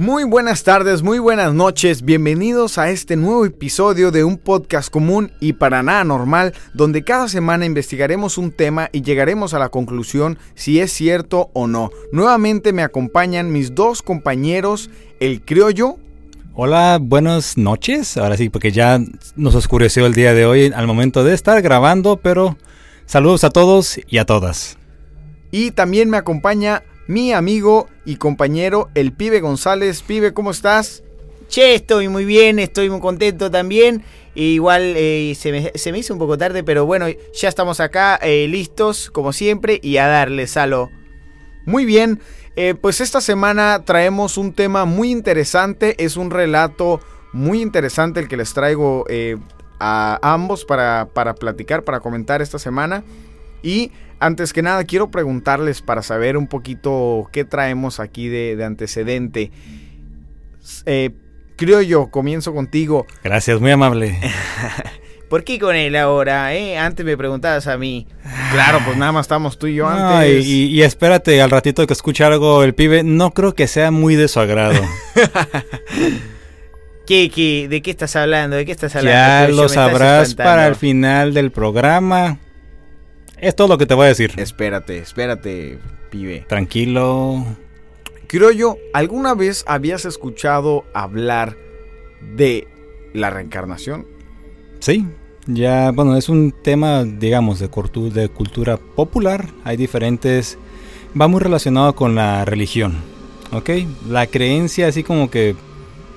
Muy buenas tardes, muy buenas noches, bienvenidos a este nuevo episodio de un podcast común y para nada normal, donde cada semana investigaremos un tema y llegaremos a la conclusión si es cierto o no. Nuevamente me acompañan mis dos compañeros, el criollo. Hola, buenas noches. Ahora sí, porque ya nos oscureció el día de hoy al momento de estar grabando, pero saludos a todos y a todas. Y también me acompaña mi amigo y compañero, el pibe González. Pibe, ¿cómo estás? Che, estoy muy bien, estoy muy contento también. igual eh, se, me, hizo un poco tarde, pero bueno, ya estamos acá eh, listos, como siempre, y a darle, Salo. Muy bien, eh, pues esta semana traemos un tema muy interesante, es un relato muy interesante el que les traigo a ambos para, para platicar, para comentar esta semana. Y antes que nada, quiero preguntarles para saber un poquito qué traemos aquí de, antecedente. Eh, creo yo, comienzo contigo. Gracias, muy amable. ¿Por qué con él ahora? Eh? Antes me preguntabas a mí. Claro, pues nada más estamos tú y yo antes. y, espérate, al ratito que escuche algo el pibe, no creo que sea muy de su agrado. ¿Qué, qué, de qué estás hablando? ¿De qué estás hablando? Ya lo sabrás para el final del programa. Es todo lo que te voy a decir. Espérate, espérate, pibe. Tranquilo. Creo yo, ¿alguna vez habías escuchado hablar de la reencarnación? Sí, ya, bueno, es un tema, digamos, de, de cultura popular. Hay diferentes... Va muy relacionado con la religión, ¿ok? La creencia así como que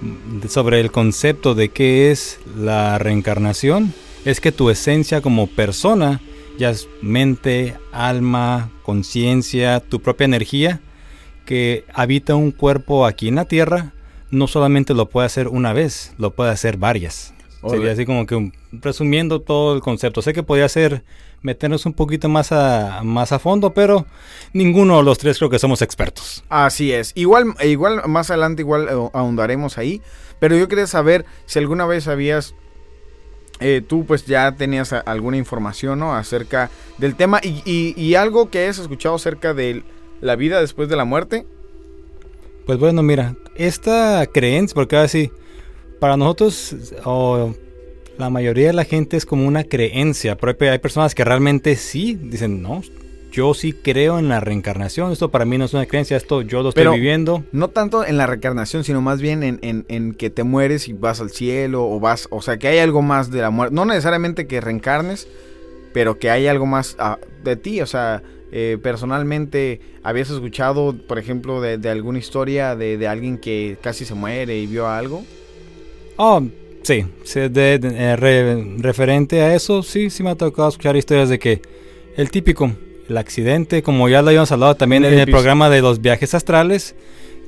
mm, sobre el concepto de qué es la reencarnación es que tu esencia como persona ya es mente, alma, conciencia, tu propia energía que habita un cuerpo aquí en la Tierra, no solamente lo puede hacer una vez, lo puede hacer varias. Sería así como que resumiendo todo el concepto. Sé que podría ser meternos un poquito más a, más a fondo, pero ninguno de los tres creo que somos expertos. Así es. Igual, igual más adelante igual eh, ahondaremos ahí. Pero yo quería saber si alguna vez habías eh, tú pues ya tenías alguna información ¿no? acerca del tema y, algo que has escuchado acerca de la vida después de la muerte. Pues bueno, mira, esta creencia, porque así, para nosotros o la mayoría de la gente es como una creencia propia. Hay personas que realmente sí dicen, no, yo sí creo en la reencarnación. Esto para mí no es una creencia, esto yo lo estoy viviendo. No tanto en la reencarnación, sino más bien en, que te mueres y vas al cielo o vas, o sea, que hay algo más de la muerte. No necesariamente que reencarnes, pero que hay algo más ah, de ti. O sea, eh, personalmente, ¿habías escuchado, por ejemplo, de, alguna historia de, alguien que casi se muere y vio algo? Oh, sí, de, eh, referente a eso, sí, sí me ha tocado escuchar historias de que el típico el accidente, como ya lo habíamos hablado también en el programa de los viajes astrales,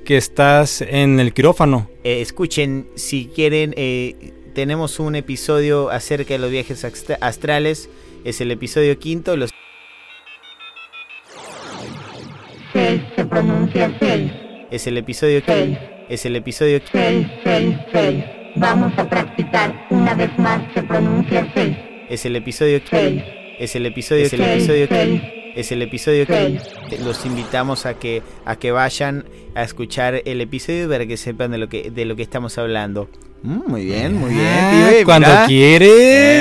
que estás en el quirófano. Eh, escuchen, si quieren, eh, tenemos un episodio acerca de los viajes astrales, es el episodio quinto. Los... se pronuncia Es el episodio seis. Es el episodio seis, seis, seis. Vamos a practicar una vez más, se pronuncia seis. Es el episodio seis. Es el episodio, es el episodio es el episodio que los invitamos a que a que vayan a escuchar el episodio para que sepan de lo que de lo que estamos hablando. Mm, muy bien, muy bien, ah, Cuando quieres.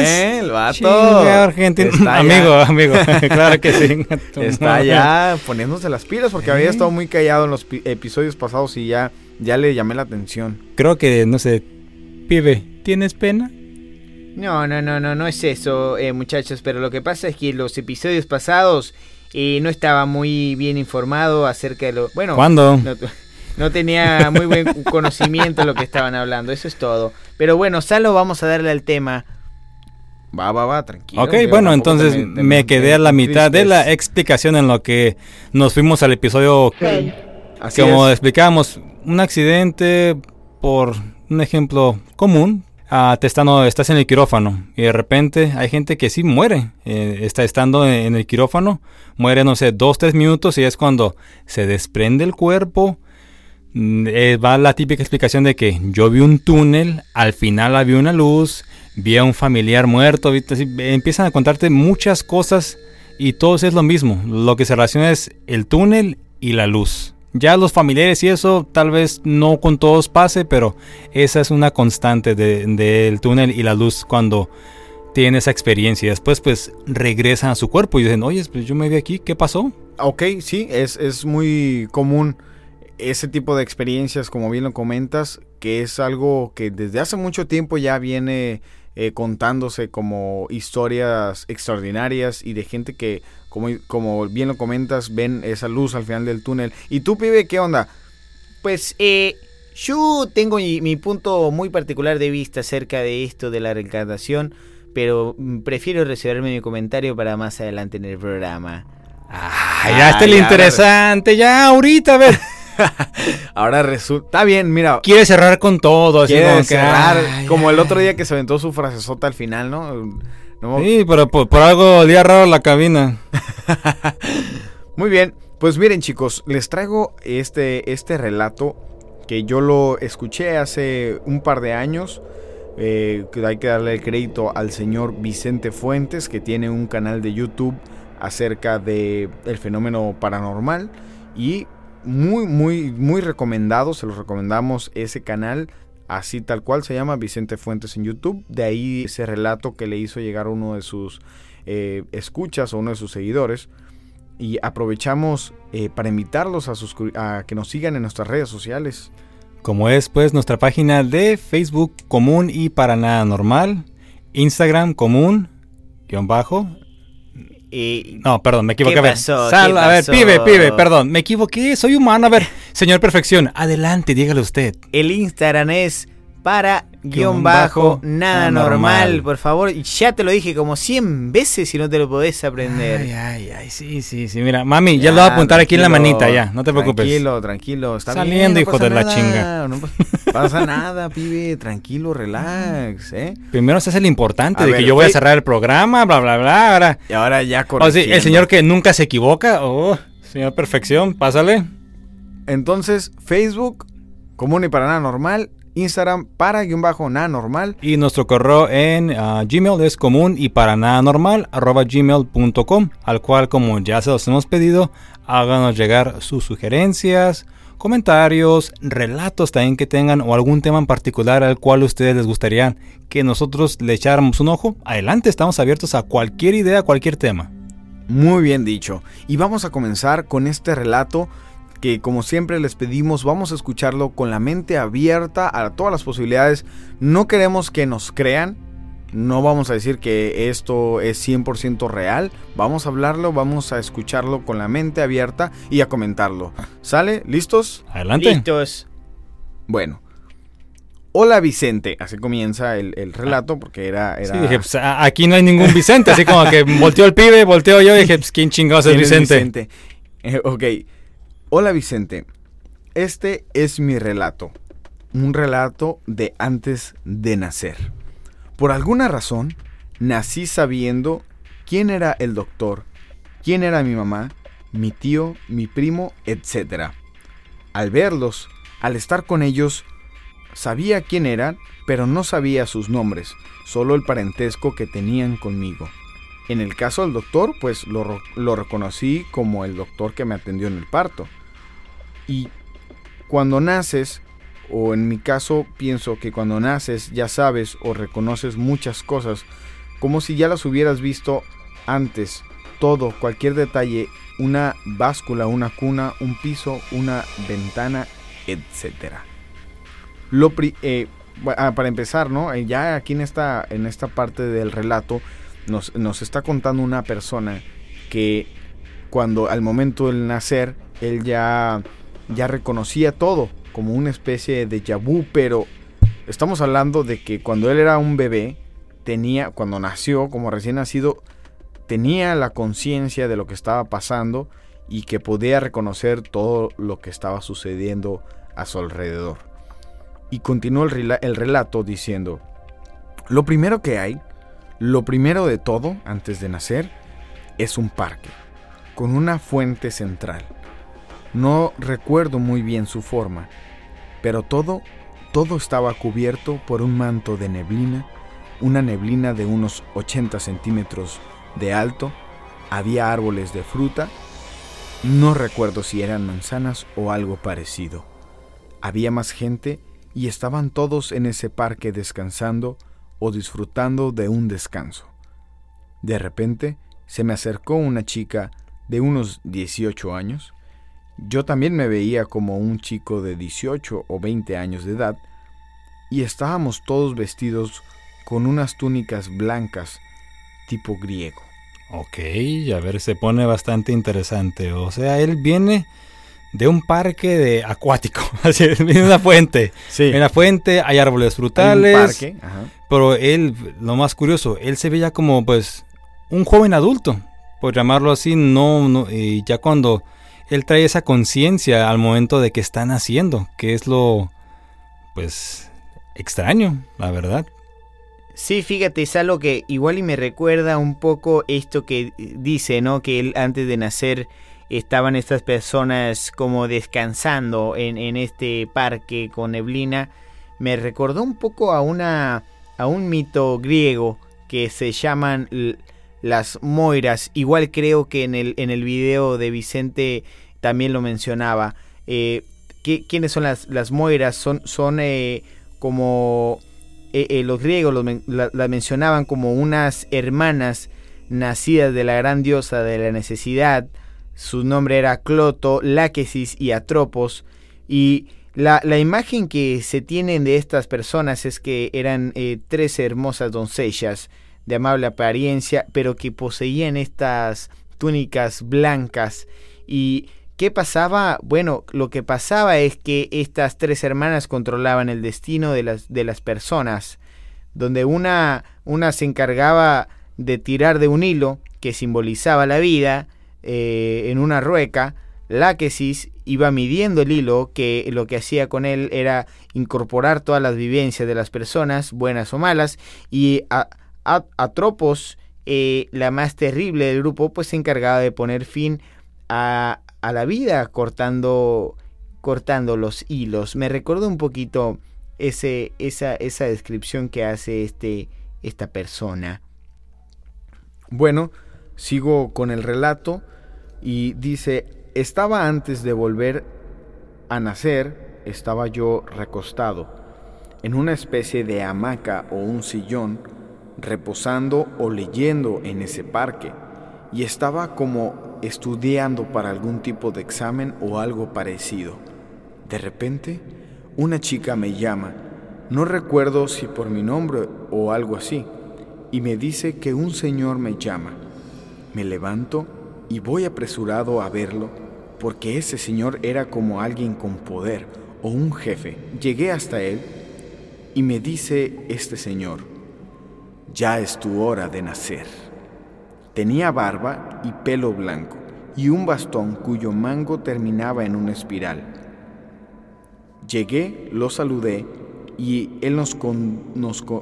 Eh, el vato. amigo, amigo. claro que sí. Está ya poniéndose las pilas porque había estado muy callado en los episodios pasados y ya, ya le llamé la atención. Creo que, no sé, pibe, ¿tienes pena? No, no, no, no, no es eso, eh, muchachos, pero lo que pasa es que los episodios pasados eh, no estaba muy bien informado acerca de lo... Bueno, ¿cuándo? No, tenía muy buen conocimiento de lo que estaban hablando, eso es todo. Pero bueno, Salo, vamos a darle al tema. Va, va, va, tranquilo. Ok, bueno, entonces me, quedé a la mitad de la explicación en lo que nos fuimos al episodio. como explicábamos, un accidente por un ejemplo común, Ah, te estando, estás en el quirófano y de repente hay gente que sí muere, eh, está estando en, el quirófano, muere no sé, dos, tres minutos y es cuando se desprende el cuerpo. Mm, eh, va la típica explicación de que yo vi un túnel, al final había una luz, vi a un familiar muerto, empiezan a contarte muchas cosas y todo es lo mismo. Lo que se relaciona es el túnel y la luz. Ya los familiares y eso tal vez no con todos pase, pero esa es una constante del de, túnel y la luz cuando tienen esa experiencia. Después pues regresan a su cuerpo y dicen, oye, pues yo me vi aquí, ¿qué pasó? Ok, sí, es, es muy común ese tipo de experiencias, como bien lo comentas, que es algo que desde hace mucho tiempo ya viene eh, contándose como historias extraordinarias y de gente que, como, como bien lo comentas, ven esa luz al final del túnel. ¿Y tú, pibe, qué onda? Pues eh, yo tengo mi, punto muy particular de vista acerca de esto de la reencarnación, pero prefiero reservarme mi comentario para más adelante en el programa. Ah, ya está lo interesante, ya ahorita, a ver. Ahora resulta. Está bien, mira. Quiere cerrar con todo. Así quiere como cerrar. como el otro día que se aventó su frasezota al final, ¿no? Sí, pero por, algo día raro la cabina. Muy bien. Pues miren, chicos, les traigo este, este relato que yo lo escuché hace un par de años. Eh, hay que darle el crédito al señor Vicente Fuentes, que tiene un canal de YouTube acerca de el fenómeno paranormal. Y muy, muy, muy recomendado. Se los recomendamos ese canal. Así tal cual se llama Vicente Fuentes en YouTube. De ahí ese relato que le hizo llegar uno de sus eh, escuchas o uno de sus seguidores. Y aprovechamos eh, para invitarlos a, a que nos sigan en nuestras redes sociales. Como es pues nuestra página de Facebook común y para nada normal. Instagram común, guion bajo, no, perdón, me equivoqué. a ver, a ver, pibe, pibe, perdón, me equivoqué, soy humano. A ver, señor Perfección, adelante, dígale usted. El Instagram es para guion bajo, nada normal, por favor. Ya te lo dije como 100 veces y no te lo podés aprender. Ay, ay, ay, sí, sí, sí. Mira, mami, ya, lo voy a apuntar aquí en la manita, ya, no te preocupes. Tranquilo, tranquilo, está Saliendo, hijo de la chinga. No pasa nada, pibe, tranquilo, relax, ¿eh? Primero se hace el importante de que yo voy a cerrar el programa, bla, bla, bla. Ahora, y ahora ya oh, sí, El señor que nunca se equivoca, oh, señor perfección, pásale. Entonces, Facebook, común y para nada normal, Instagram para guion bajo nada normal. Y nuestro correo en ah, Gmail es común y para nada normal arroba gmail.com al cual como ya se los hemos pedido háganos llegar sus sugerencias, comentarios, relatos también que tengan o algún tema en particular al cual ustedes les gustaría que nosotros le echáramos un ojo. Adelante, estamos abiertos a cualquier idea, cualquier tema. Muy bien dicho. Y vamos a comenzar con este relato que como siempre les pedimos vamos a escucharlo con la mente abierta a todas las posibilidades. No queremos que nos crean, no vamos a decir que esto es 100% real, vamos a hablarlo, vamos a escucharlo con la mente abierta y a comentarlo. ¿Sale? ¿Listos? Adelante. Listos. Bueno. Hola Vicente, así comienza el, relato porque era... era... Sí, dije, pues, aquí no hay ningún Vicente, así como que volteó el pibe, volteó yo y dije, pues, ¿quién chingados es Vicente? Vicente? Eh, ok, Hola Vicente, este es mi relato, un relato de antes de nacer. Por alguna razón, nací sabiendo quién era el doctor, quién era mi mamá, mi tío, mi primo, etc. Al verlos, al estar con ellos, sabía quién eran, pero no sabía sus nombres, solo el parentesco que tenían conmigo. En el caso del doctor, pues lo, lo reconocí como el doctor que me atendió en el parto. Y cuando naces, o en mi caso pienso que cuando naces ya sabes o reconoces muchas cosas, como si ya las hubieras visto antes, todo, cualquier detalle, una báscula, una cuna, un piso, una ventana, etc. Lo eh, ah, para empezar, ¿no? Eh, ya aquí en esta, en esta parte del relato nos, nos está contando una persona que cuando al momento del nacer, él ya ya reconocía todo como una especie de vu, pero estamos hablando de que cuando él era un bebé, tenía, cuando nació, como recién nacido, tenía la conciencia de lo que estaba pasando y que podía reconocer todo lo que estaba sucediendo a su alrededor. Y continuó el, el relato diciendo, lo primero que hay, lo primero de todo, antes de nacer, es un parque, con una fuente central no recuerdo muy bien su forma, pero todo, todo estaba cubierto por un manto de neblina, una neblina de unos 80 centímetros de alto, había árboles de fruta No recuerdo si eran manzanas o algo parecido. Había más gente y estaban todos en ese parque descansando o disfrutando de un descanso. De repente se me acercó una chica de unos 18 años. Yo también me veía como un chico de 18 o 20 años de edad y estábamos todos vestidos con unas túnicas blancas tipo griego. Ok, a ver, se pone bastante interesante. O sea, él viene de un parque de acuático, así viene una fuente. Sí. En la fuente hay árboles frutales. un parque, ajá. Pero él, lo más curioso, él se veía como pues un joven adulto, por llamarlo así, no, no y ya cuando él trae esa conciencia al momento de que están haciendo, que es lo pues extraño, la verdad. Sí, fíjate, es algo que igual y me recuerda un poco esto que dice, ¿no? Que él antes de nacer estaban estas personas como descansando en, en este parque con neblina. Me recordó un poco a una a un mito griego que se llaman las moiras. Igual creo que en el en el video de Vicente también lo mencionaba. Eh, ¿qué- ¿Quiénes son las, las moiras? Son son eh, como eh, los griegos los la, mencionaban como unas hermanas nacidas de la gran diosa de la necesidad. Su nombre era Cloto, Láquesis y Atropos. Y la, la imagen que se tienen de estas personas es que eran tres hermosas doncellas de amable apariencia, pero que poseían estas túnicas blancas. ¿Y qué pasaba? Bueno, lo que pasaba es que estas tres hermanas controlaban el destino de las, de las personas, donde una, una se encargaba de tirar de un hilo que simbolizaba la vida eh, en una rueca, Láquesis iba midiendo el hilo, que lo que hacía con él era incorporar todas las vivencias de las personas, buenas o malas, y a, a- Atropos, eh, la más terrible del grupo, pues se encargaba de poner fin a, a la vida cortando, cortando los hilos. Me recordó un poquito ese, esa, esa descripción que hace este, esta persona. Bueno, sigo con el relato y dice, estaba antes de volver a nacer, estaba yo recostado en una especie de hamaca o un sillón, reposando o leyendo en ese parque, y estaba como estudiando para algún tipo de examen o algo parecido. De repente, una chica me llama, no recuerdo si por mi nombre o algo así, y me dice que un señor me llama. Me levanto y voy apresurado a verlo, porque ese señor era como alguien con poder o un jefe. Llegué hasta él y me dice este señor, ya es tu hora de nacer. Tenía barba y pelo blanco y un bastón cuyo mango terminaba en una espiral. Llegué, lo saludé y él nos con-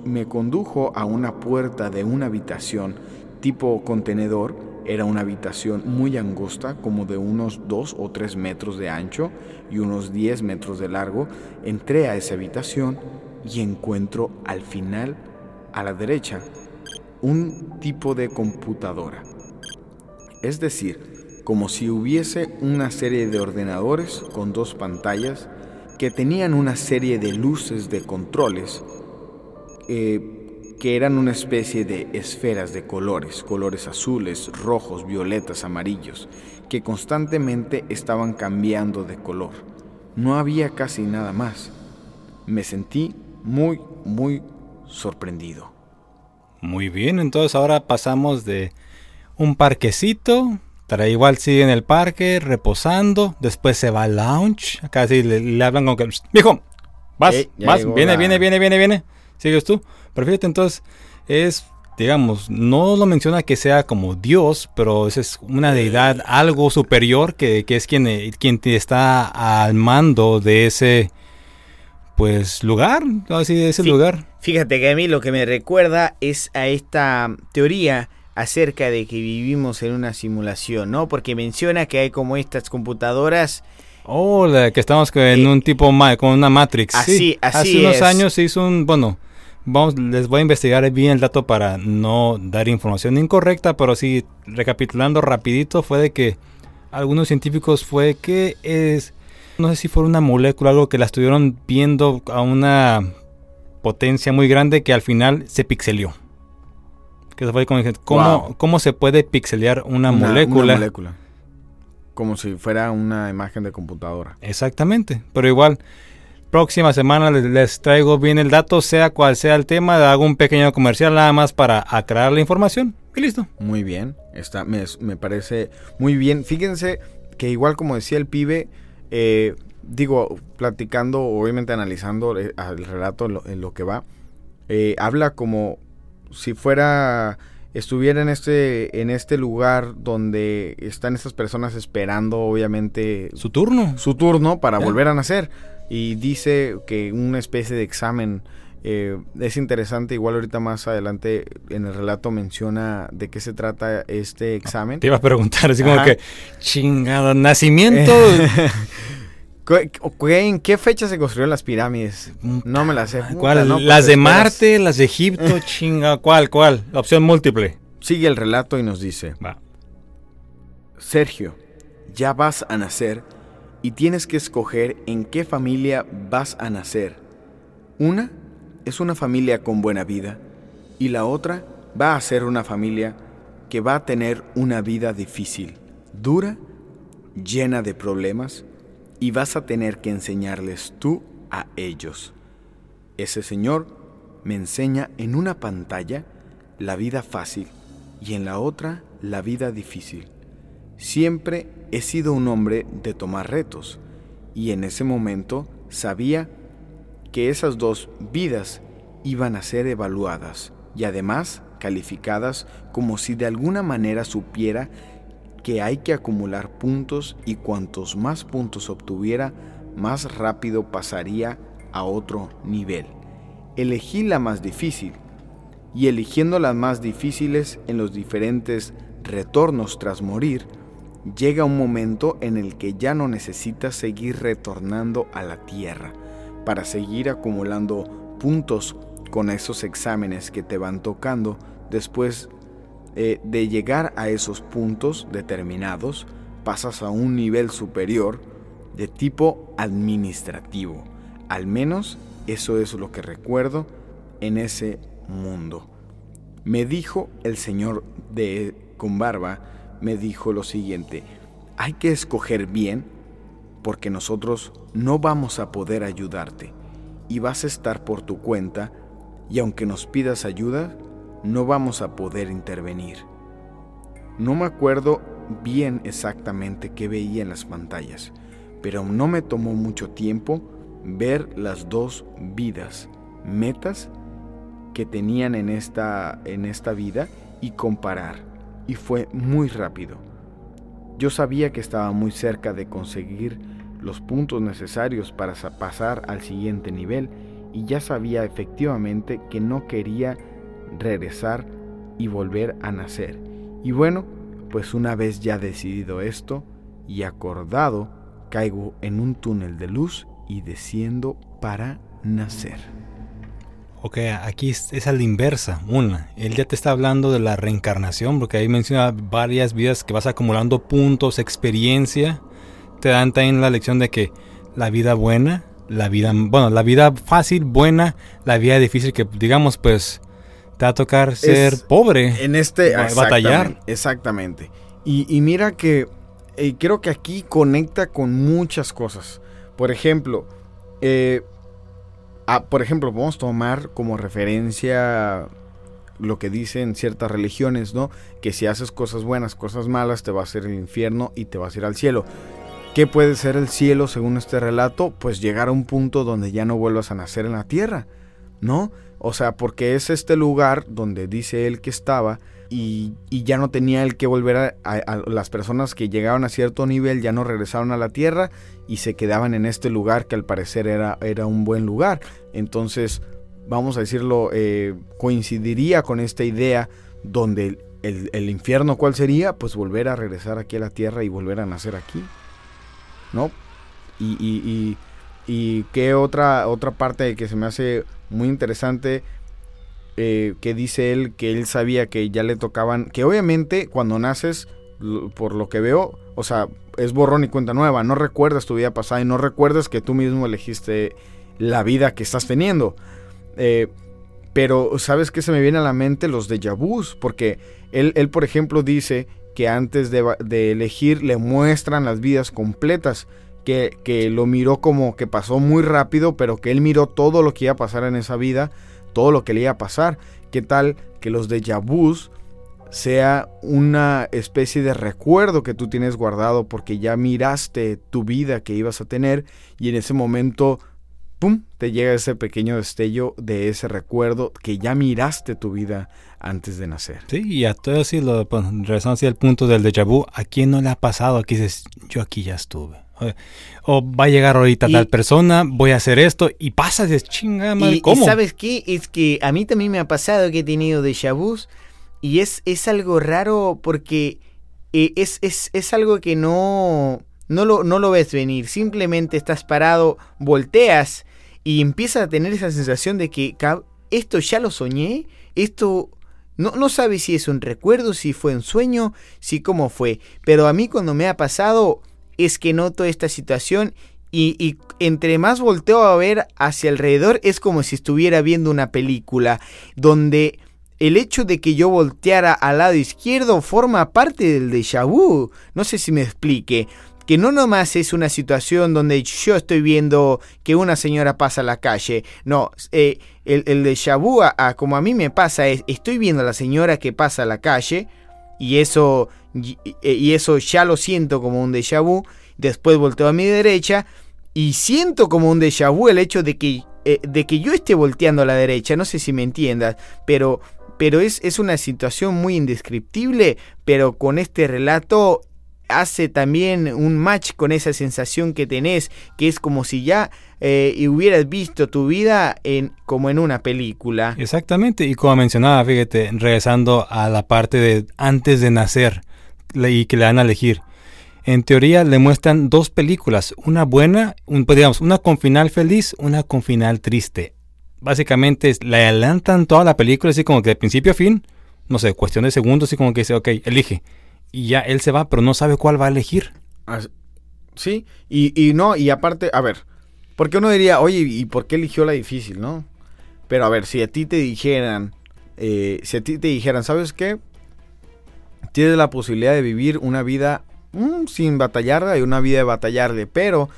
me condujo a una puerta de una habitación tipo contenedor. Era una habitación muy angosta, como de unos 2 o 3 metros de ancho y unos 10 metros de largo. Entré a esa habitación y encuentro al final, a la derecha, un tipo de computadora. Es decir, como si hubiese una serie de ordenadores con dos pantallas que tenían una serie de luces de controles eh, que eran una especie de esferas de colores, colores azules, rojos, violetas, amarillos, que constantemente estaban cambiando de color. No había casi nada más. Me sentí muy, muy sorprendido. Muy bien, entonces ahora pasamos de un parquecito, para igual sigue en el parque, reposando, después se va al lounge, acá sí le, le hablan como que, viejo, vas, vas, viene, la- viene, viene, viene, viene, sigues tú. Pero fíjate, entonces es, digamos, no lo menciona que sea como Dios, pero es una deidad, algo superior que, que es quien, quien te está al mando de ese, pues, lugar, así de ese Sí. lugar. Fíjate que a mí lo que me recuerda es a esta teoría acerca de que vivimos en una simulación, ¿no? Porque menciona que hay como estas computadoras Oh, la que estamos en Eh, un tipo con una Matrix. así- sí. así Hace unos años se hizo un, bueno, vamos, les voy a investigar bien el dato para no dar información incorrecta, pero sí, recapitulando rapidito, fue de que algunos científicos fue que es, no sé si fue una molécula, algo que la estuvieron viendo a una potencia muy grande que al final se pixelió. Que fue como, ¿cómo, ¿cómo se puede pixelear una, molécula? Una molécula. Como si fuera una imagen de computadora. Exactamente, pero igual próxima semana les, traigo bien el dato, sea cual sea el tema, hago un pequeño comercial nada más para aclarar la información y listo. Muy bien, está, me, parece muy bien. Fíjense que igual como decía el pibe, eh, digo, platicando, obviamente analizando el, relato en lo, que va, eh, habla como si fuera estuviera en este en este lugar donde están estas personas esperando obviamente su turno. su turno para volver a nacer. Y dice que una especie de examen eh, es interesante, igual ahorita más adelante en el relato menciona de qué se trata este examen. Te iba a preguntar, así como que, chingado, nacimiento. ¿En qué fecha se construyeron las pirámides? No me las sé. ¿Cuál? las de Marte, las de Egipto, chinga, ¿cuál, cuál? La opción múltiple. Sigue el relato y nos dice, Va. Sergio, ya vas a nacer y tienes que escoger en qué familia vas a nacer. Una es una familia con buena vida y la otra va a ser una familia que va a tener una vida difícil, dura, llena de problemas y vas a tener que enseñarles tú a ellos. Ese señor me enseña en una pantalla la vida fácil y en la otra la vida difícil. Siempre he sido un hombre de tomar retos y en ese momento sabía que esas dos vidas iban a ser evaluadas y además calificadas como si de alguna manera supiera que hay que acumular puntos y cuantos más puntos obtuviera, más rápido pasaría a otro nivel. Elegí la más difícil y eligiendo las más difíciles en los diferentes retornos tras morir, llega un momento en el que ya no necesitas seguir retornando a la Tierra para seguir acumulando puntos con esos exámenes que te van tocando después eh, de llegar a esos puntos determinados pasas a un nivel superior de tipo administrativo. Al menos eso es lo que recuerdo en ese mundo. Me dijo el señor de con barba me dijo lo siguiente, hay que escoger bien porque nosotros no vamos a poder ayudarte y vas a estar por tu cuenta y aunque nos pidas ayuda, no vamos a poder intervenir. No me acuerdo bien exactamente qué veía en las pantallas, pero no me tomó mucho tiempo ver las dos vidas, metas que tenían en esta, en esta vida y comparar y fue muy rápido. Yo sabía que estaba muy cerca de conseguir los puntos necesarios para pasar al siguiente nivel y ya sabía efectivamente que no quería regresar y volver a nacer. Y bueno, pues una vez ya decidido esto y acordado, caigo en un túnel de luz y desciendo para nacer. Ok, aquí es, a la inversa. Una, él ya te está hablando de la reencarnación, porque ahí menciona varias vidas que vas acumulando puntos, experiencia. Te dan también la lección de que la vida buena, la vida, bueno, la vida fácil, buena, la vida difícil, que digamos, pues te va a tocar ser pobre. En este, batallar. Exactamente. Y, mira que eh, creo que aquí conecta con muchas cosas. Por ejemplo, eh, Ah, por ejemplo, podemos tomar como referencia lo que dicen ciertas religiones, ¿no? Que si haces cosas buenas, cosas malas, te va a hacer el infierno y te vas a ir al cielo. ¿Qué puede ser el cielo según este relato? Pues llegar a un punto donde ya no vuelvas a nacer en la tierra, ¿no? O sea, porque es este lugar donde dice él que estaba y, ya no tenía el que volver a, las personas que llegaban a cierto nivel, ya no regresaron a la tierra y se quedaban en este lugar que al parecer era, era un buen lugar. Entonces, vamos a decirlo, eh, coincidiría con esta idea donde el, infierno, ¿cuál sería? Pues volver a regresar aquí a la tierra y volver a nacer aquí. ¿No? Y, y, y, qué otra, otra parte que se me hace muy interesante, eh, que dice él que él sabía que ya le tocaban, que obviamente cuando naces por lo que veo, o sea, es borrón y cuenta nueva. No recuerdas tu vida pasada y no recuerdas que tú mismo elegiste la vida que estás teniendo. Eh, pero, ¿sabes qué se me viene a la mente? Los de vus, porque él, él, por ejemplo, dice que antes de, de, elegir le muestran las vidas completas, que, que lo miró como que pasó muy rápido, pero que él miró todo lo que iba a pasar en esa vida, todo lo que le iba a pasar. ¿Qué tal que los de vus sea una especie de recuerdo que tú tienes guardado porque ya miraste tu vida que ibas a tener y en ese momento ¡pum!, te llega ese pequeño destello de ese recuerdo que ya miraste tu vida antes de nacer. Sí, y a todo así, lo, pues, regresando hacia el punto del déjà vu, ¿a quién no le ha pasado? Aquí dices, yo aquí ya estuve. O va a llegar ahorita tal persona, voy a hacer esto, y pasa de chinga, madre, ¿cómo? Y ¿sabes qué? Es que a mí también me ha pasado que he tenido déjà vus, y es, es algo raro porque eh, es, es, es algo que no... No lo, no lo ves venir, simplemente estás parado, volteas y empieza a tener esa sensación de que esto ya lo soñé, esto no, no sabe si es un recuerdo, si fue un sueño, si cómo fue, pero a mí cuando me ha pasado es que noto esta situación y, y, entre más volteo a ver hacia alrededor es como si estuviera viendo una película donde el hecho de que yo volteara al lado izquierdo forma parte del déjà vu. No sé si me explique que no nomás es una situación donde yo estoy viendo que una señora pasa a la calle, no, eh, el, el déjà vu, a, como a mí me pasa, es estoy viendo a la señora que pasa a la calle y eso, y, y eso ya lo siento como un déjà vu, después volteo a mi derecha y siento como un déjà vu el hecho de que, eh, de que yo esté volteando a la derecha, no sé si me entiendas, pero, pero es, es una situación muy indescriptible, pero con este relato hace también un match con esa sensación que tenés, que es como si ya eh, hubieras visto tu vida en, como en una película. Exactamente, y como mencionaba, fíjate, regresando a la parte de antes de nacer y que le dan a elegir. En teoría le muestran dos películas, una buena, un, pues, digamos, una con final feliz, una con final triste. Básicamente le adelantan toda la película así como que de principio a fin, no sé, cuestión de segundos, así como que dice, ok, elige y ya él se va, pero no sabe cuál va a elegir. Sí, y, y no, y aparte, a ver, porque uno diría, oye, ¿y por qué eligió la difícil, no? Pero a ver, si a ti te dijeran, eh, si a ti te dijeran, ¿sabes qué? Tienes la posibilidad de vivir una vida mm, sin batallarla y una vida de batallarle, pero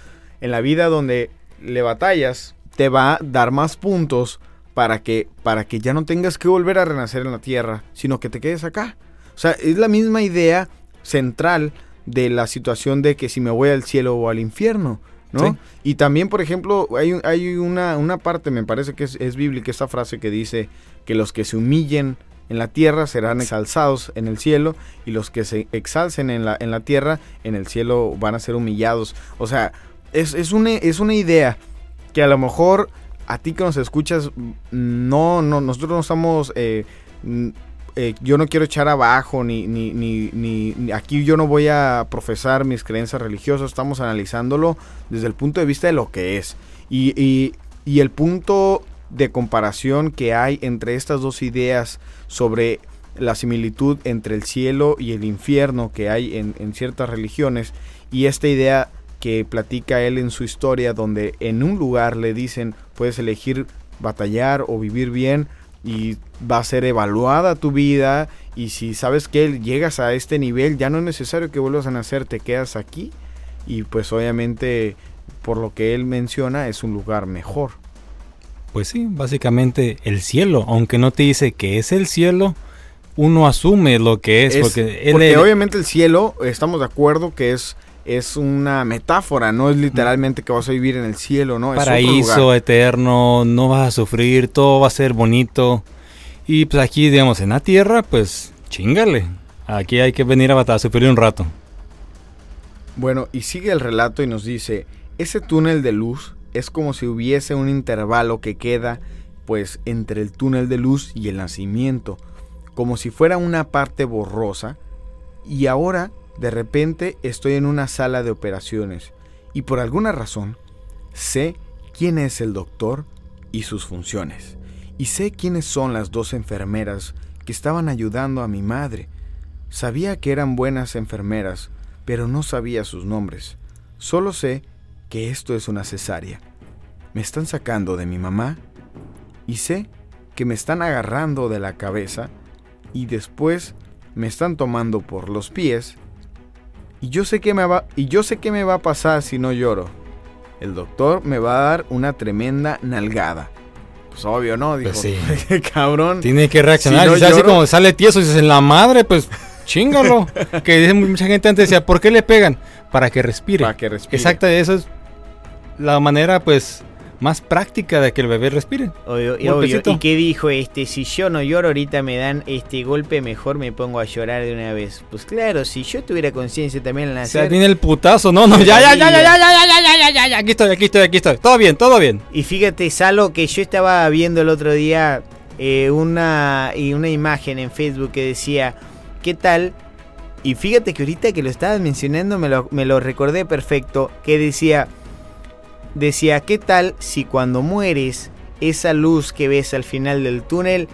en la vida donde le batallas, te va a dar más puntos para que, para que ya no tengas que volver a renacer en la tierra, sino que te quedes acá. O sea, es la misma idea central de la situación de que si me voy al cielo o al infierno, ¿no? Y también, por ejemplo, hay, hay una, una parte, me parece que es, es bíblica esta frase que dice que los que se humillen en la tierra serán exalzados en el cielo y los que se exalcen en la, en la tierra en el cielo van a ser humillados. O sea, es, es, una, es una idea que a lo mejor a ti que nos escuchas, no, no nosotros no estamos... Eh, eh, yo no quiero echar abajo, ni, ni, ni, aquí yo no voy a profesar mis creencias religiosas, estamos analizándolo desde el punto de vista de lo que es. Y, y, el punto de comparación que hay entre estas dos ideas sobre la similitud entre el cielo y el infierno que hay en ciertas religiones y esta idea que platica él en su historia donde en un lugar le dicen puedes elegir batallar o vivir bien y va a ser evaluada tu vida y si sabes que llegas a este nivel ya no es necesario que vuelvas a nacer, te quedas aquí y pues obviamente por lo que él menciona es un lugar mejor. Pues sí, básicamente el cielo, aunque no te dice que es el cielo, uno asume lo que es, porque, porque obviamente el cielo, estamos de acuerdo que es es una metáfora, no es literalmente que vas a vivir en el cielo, ¿no? Paraíso eterno, no vas a sufrir, todo va a ser bonito. Y pues aquí, digamos, en la tierra, pues chingale. Aquí hay que venir a, a sufrir un rato. Bueno, y sigue el relato y nos dice, ese túnel de luz es como si hubiese un intervalo que queda pues entre el túnel de luz y el nacimiento, como si fuera una parte borrosa, y ahora de repente estoy en una sala de operaciones y por alguna razón sé quién es el doctor y sus funciones. Y sé quiénes son las dos enfermeras que estaban ayudando a mi madre. Sabía que eran buenas enfermeras, pero no sabía sus nombres. Solo sé que esto es una cesárea. Me están sacando de mi mamá y sé que me están agarrando de la cabeza y después me están tomando por los pies y yo sé que me va y yo sé qué me va a pasar si no lloro. El doctor me va a dar una tremenda nalgada. Pues obvio, ¿no? Dijo, Pues sí. cabrón. Tiene que reaccionar. Si no así lloro- como sale tieso y dices, en la madre, pues chingalo. que dice mucha gente antes decía, ¿por qué le pegan? Para que respire. Para que respire. Exacto, esa es la manera, pues, más práctica de que el bebé respire. Obvio, obvio. ¿Y qué dijo este? Si yo no lloro ahorita me dan este golpe, mejor me pongo a llorar de una vez. Pues claro, si yo tuviera conciencia también al O sea, nacer. tiene el putazo. No, no, ya, ya, ya, ya, ya, ya, ya, ya, ya, ya, ya, ya, aquí estoy, aquí estoy, aquí estoy. Todo bien, todo bien. Y fíjate, Salo, que yo estaba viendo el otro día eh, una, y una imagen en Facebook que decía, ¿qué tal? Y fíjate que ahorita que lo estabas mencionando me lo, me lo recordé perfecto, que decía, decía, ¿qué tal si cuando mueres esa luz que ves al final del túnel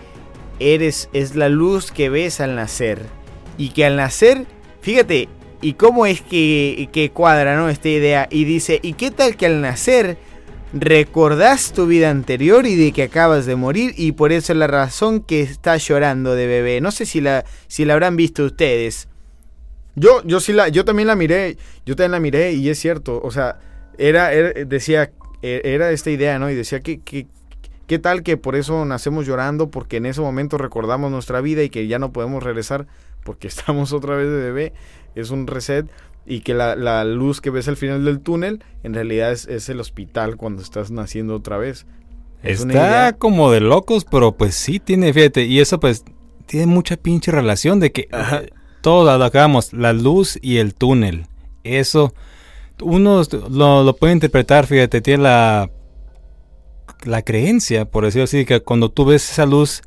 eres, es la luz que ves al nacer? Y que al nacer, fíjate, y cómo es que, que cuadra, ¿no? Esta idea. Y dice, ¿y qué tal que al nacer recordás tu vida anterior y de que acabas de morir y por eso es la razón que estás llorando de bebé. No sé si la, si la habrán visto ustedes. Yo, yo sí la, yo también la miré, yo también la miré y es cierto, o sea, era, era- decía, eh, era esta idea, ¿no? Y decía que, que, qué tal que por eso nacemos llorando, porque en ese momento recordamos nuestra vida y que ya no podemos regresar porque estamos otra vez de bebé, es un reset y que la, la luz que ves al final del túnel en realidad es, es el hospital cuando estás naciendo otra vez. Es Está como de locos, pero pues sí tiene, fíjate, y eso pues tiene mucha pinche relación de que Ajá. eh, todo lo hagamos, la luz y el túnel. Eso, uno lo, lo puede interpretar, fíjate, tiene la, la creencia, por decirlo así, que cuando tú ves esa luz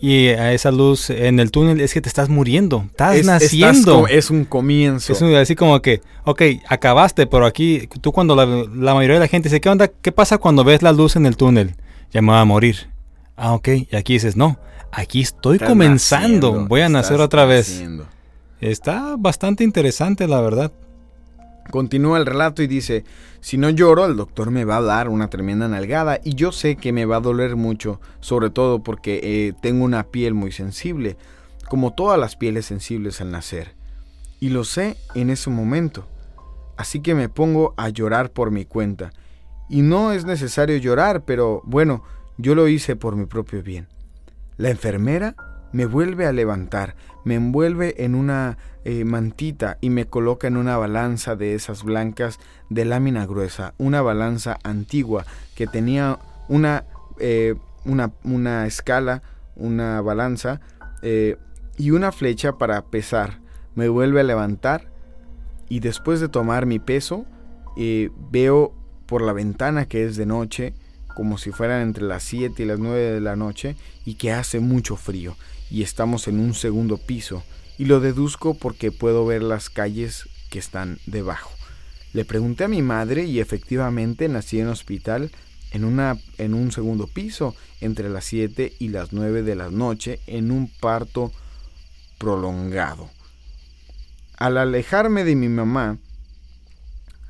y a esa luz en el túnel es que te estás muriendo, estás Es- estás naciendo. es un comienzo. Es un- así como que, ok, acabaste, pero aquí, tú cuando la, la mayoría de la gente dice, ¿qué onda? ¿Qué pasa cuando ves la luz en el túnel? Ya me voy a morir. Ah, ok. Y aquí dices, no, aquí estoy Estás comenzando, naciendo, voy a nacer otra vez. naciendo. Está bastante interesante, la verdad. Continúa el relato y dice, si no lloro, el doctor me va a dar una tremenda nalgada y yo sé que me va a doler mucho, sobre todo porque eh, tengo una piel muy sensible, como todas las pieles sensibles al nacer. Y lo sé en ese momento. Así que me pongo a llorar por mi cuenta. Y no es necesario llorar, pero bueno, yo lo hice por mi propio bien. La enfermera me vuelve a levantar, me envuelve en una eh, mantita y me coloca en una balanza de esas blancas de lámina gruesa, una balanza antigua que tenía una, eh, una, una escala, una balanza eh, y una flecha para pesar. Me vuelve a levantar y después de tomar mi peso, veo por la ventana que es de noche, como si fueran entre las 7 y las 9 de la noche, y que hace mucho frío, y estamos en un segundo piso, y lo deduzco porque puedo ver las calles que están debajo. Le pregunté a mi madre y efectivamente nací en hospital en, una, en un segundo piso, entre las 7 y las 9 de la noche, en un parto prolongado. Al alejarme de mi mamá,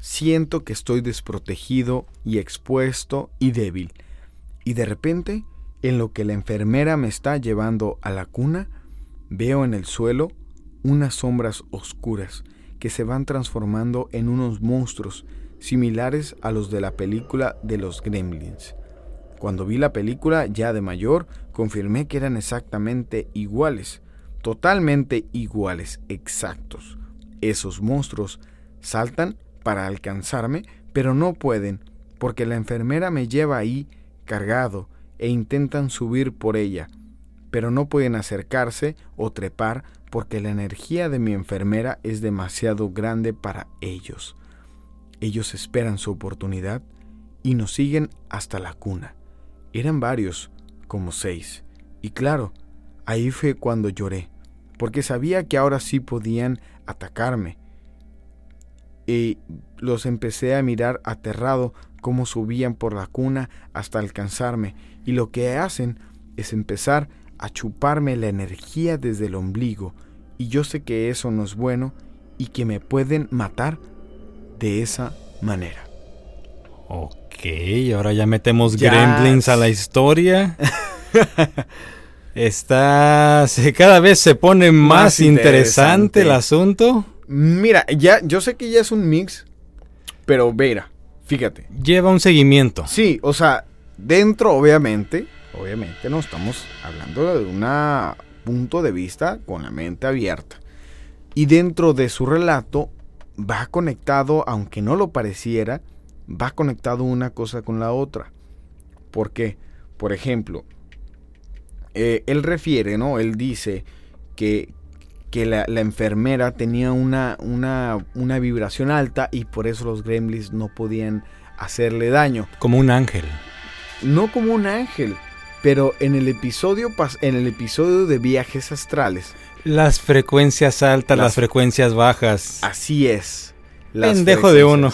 siento que estoy desprotegido y expuesto y débil. Y de repente, en lo que la enfermera me está llevando a la cuna, veo en el suelo unas sombras oscuras que se van transformando en unos monstruos similares a los de la película de los gremlins. Cuando vi la película ya de mayor, confirmé que eran exactamente iguales, totalmente iguales, exactos. Esos monstruos saltan para alcanzarme, pero no pueden, porque la enfermera me lleva ahí cargado e intentan subir por ella, pero no pueden acercarse o trepar porque la energía de mi enfermera es demasiado grande para ellos. Ellos esperan su oportunidad y nos siguen hasta la cuna. Eran varios, como seis, y claro, ahí fue cuando lloré, porque sabía que ahora sí podían atacarme. Y los empecé a mirar aterrado cómo subían por la cuna hasta alcanzarme, y lo que hacen es empezar a chuparme la energía desde el ombligo, y yo sé que eso no es bueno y que me pueden matar de esa manera. Ok, ahora ya metemos gremlins a la historia. Está. se- cada vez se pone más, Más interesante, interesante. el asunto. Mira, ya, yo sé que ya es un mix, pero vera, fíjate. Lleva un seguimiento. Sí, o sea, dentro, obviamente, obviamente no estamos hablando de un punto de vista con la mente abierta. Y dentro de su relato va conectado, aunque no lo pareciera, va conectado una cosa con la otra. ¿Por qué? Por ejemplo, eh, él refiere, ¿no? Él dice que, que la, la enfermera tenía una, una, una vibración alta y por eso los gremlins no podían hacerle daño Como un ángel. no como un ángel, pero en el episodio en el episodio de viajes astrales, Las frecuencias altas, las, Las- frecuencias bajas. así es. Pendejo de uno.